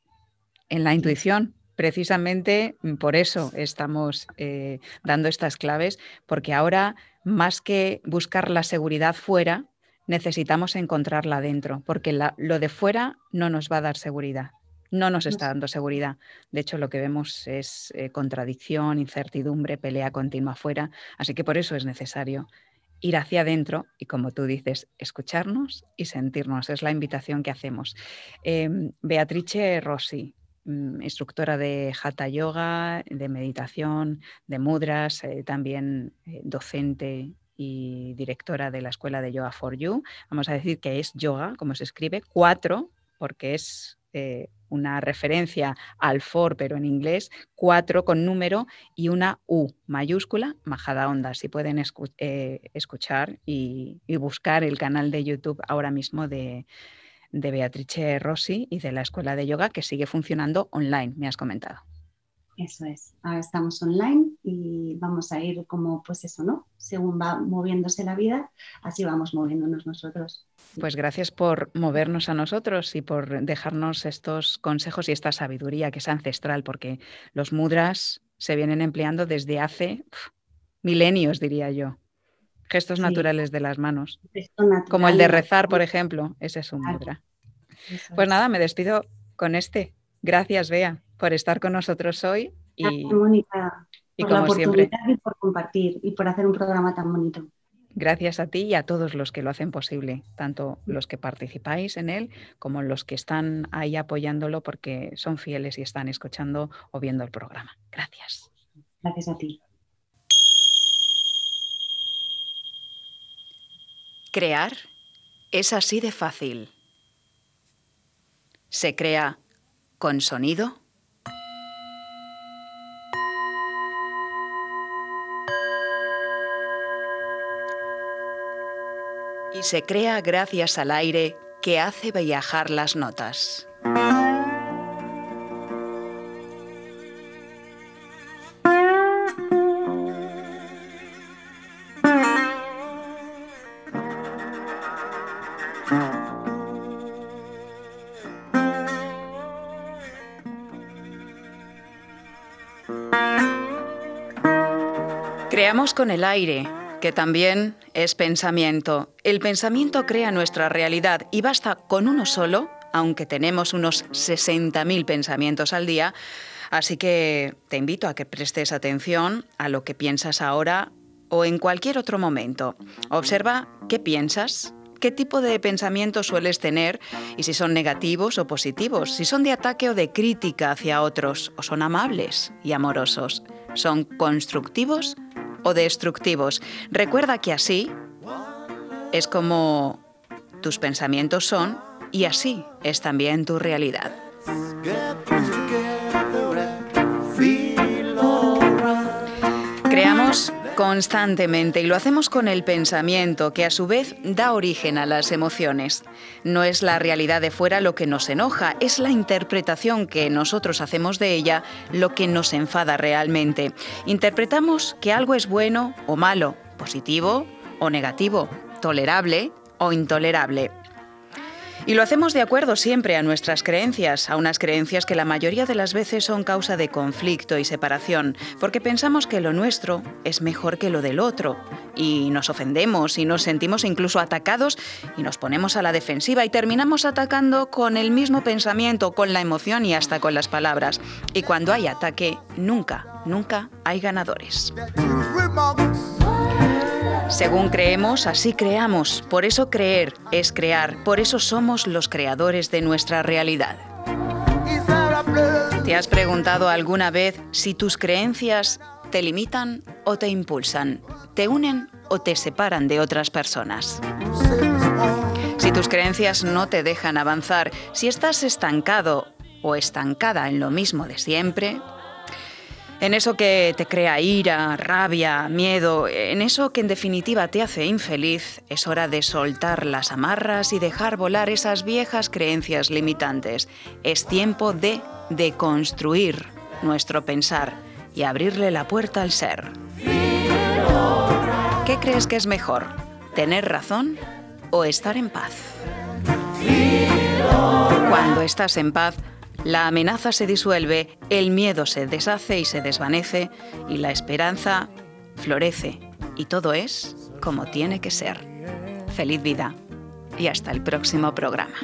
en la intuición. Precisamente por eso estamos eh, dando estas claves, porque ahora, más que buscar la seguridad fuera, necesitamos encontrarla dentro, porque la- lo de fuera no nos va a dar seguridad. No nos está dando seguridad. De hecho, lo que vemos es eh, contradicción, incertidumbre, pelea continua afuera. Así que por eso es necesario ir hacia adentro y, como tú dices, escucharnos y sentirnos. Es la invitación que hacemos. Em, Beatrice Rossi, mm, instructora de Hatha Yoga, de meditación, de mudras, eh, también eh, docente y directora de la Escuela de Yoga for You. Vamos a decir que es yoga, como se escribe, cuatro, porque es eh, una referencia al for, pero en inglés, cuatro con número y una U mayúscula, Majada Onda. Si pueden escuchar y, buscar el canal de YouTube ahora mismo de, de Beatrice Rossi y de la Escuela de Yoga que sigue funcionando online, me has comentado. Eso es, ahora estamos online y vamos a ir como, pues eso, ¿no? Según va moviéndose la vida, así vamos moviéndonos nosotros. Pues gracias por movernos a nosotros y por dejarnos estos consejos y esta sabiduría que es ancestral, porque los mudras se vienen empleando desde hace milenios, diría yo. Gestos naturales de las manos. Como el de rezar, por ejemplo, ese es un mudra. Pues nada, me despido con este. Gracias, Bea, por estar con nosotros hoy. Y, Mónica, y por como la oportunidad siempre. y por compartir y por hacer un programa tan bonito. Gracias a ti y a todos los que lo hacen posible, tanto los que participáis en él como los que están ahí apoyándolo porque son fieles y están escuchando o viendo el programa. Gracias. Gracias a ti. Crear es así de fácil. Se crea con sonido. Y se crea gracias al aire que hace viajar las notas. Creamos con el aire, que también es pensamiento. El pensamiento crea nuestra realidad y basta con uno solo, aunque tenemos unos 60.000 pensamientos al día, así que te invito a que prestes atención a lo que piensas ahora o en cualquier otro momento. Observa qué piensas, qué tipo de pensamiento sueles tener y si son negativos o positivos, si son de ataque o de crítica hacia otros, o son amables y amorosos, son constructivos o destructivos. Recuerda que así es como tus pensamientos son y así es también tu realidad. Creamos constantemente y lo hacemos con el pensamiento que a su vez da origen a las emociones. No es la realidad de fuera lo que nos enoja, es la interpretación que nosotros hacemos de ella lo que nos enfada realmente. Interpretamos que algo es bueno o malo, positivo o negativo, tolerable o intolerable. Y lo hacemos de acuerdo siempre a nuestras creencias, a unas creencias que la mayoría de las veces son causa de conflicto y separación, porque pensamos que lo nuestro es mejor que lo del otro, y nos ofendemos y nos sentimos incluso atacados y nos ponemos a la defensiva y terminamos atacando con el mismo pensamiento, con la emoción y hasta con las palabras. Y cuando hay ataque, nunca, nunca hay ganadores. Según creemos, así creamos. Por eso creer es crear. Por eso somos los creadores de nuestra realidad. ¿Te has preguntado alguna vez si tus creencias te limitan o te impulsan? ¿Te unen o te separan de otras personas? Si tus creencias no te dejan avanzar, si estás estancado o estancada en lo mismo de siempre, en eso que te crea ira, rabia, miedo, en eso que en definitiva te hace infeliz, es hora de soltar las amarras y dejar volar esas viejas creencias limitantes. Es tiempo de deconstruir nuestro pensar y abrirle la puerta al ser. ¿Qué crees que es mejor? ¿Tener razón o estar en paz? Cuando estás en paz, la amenaza se disuelve, el miedo se deshace y se desvanece y la esperanza florece. Y todo es como tiene que ser. Feliz vida y hasta el próximo programa.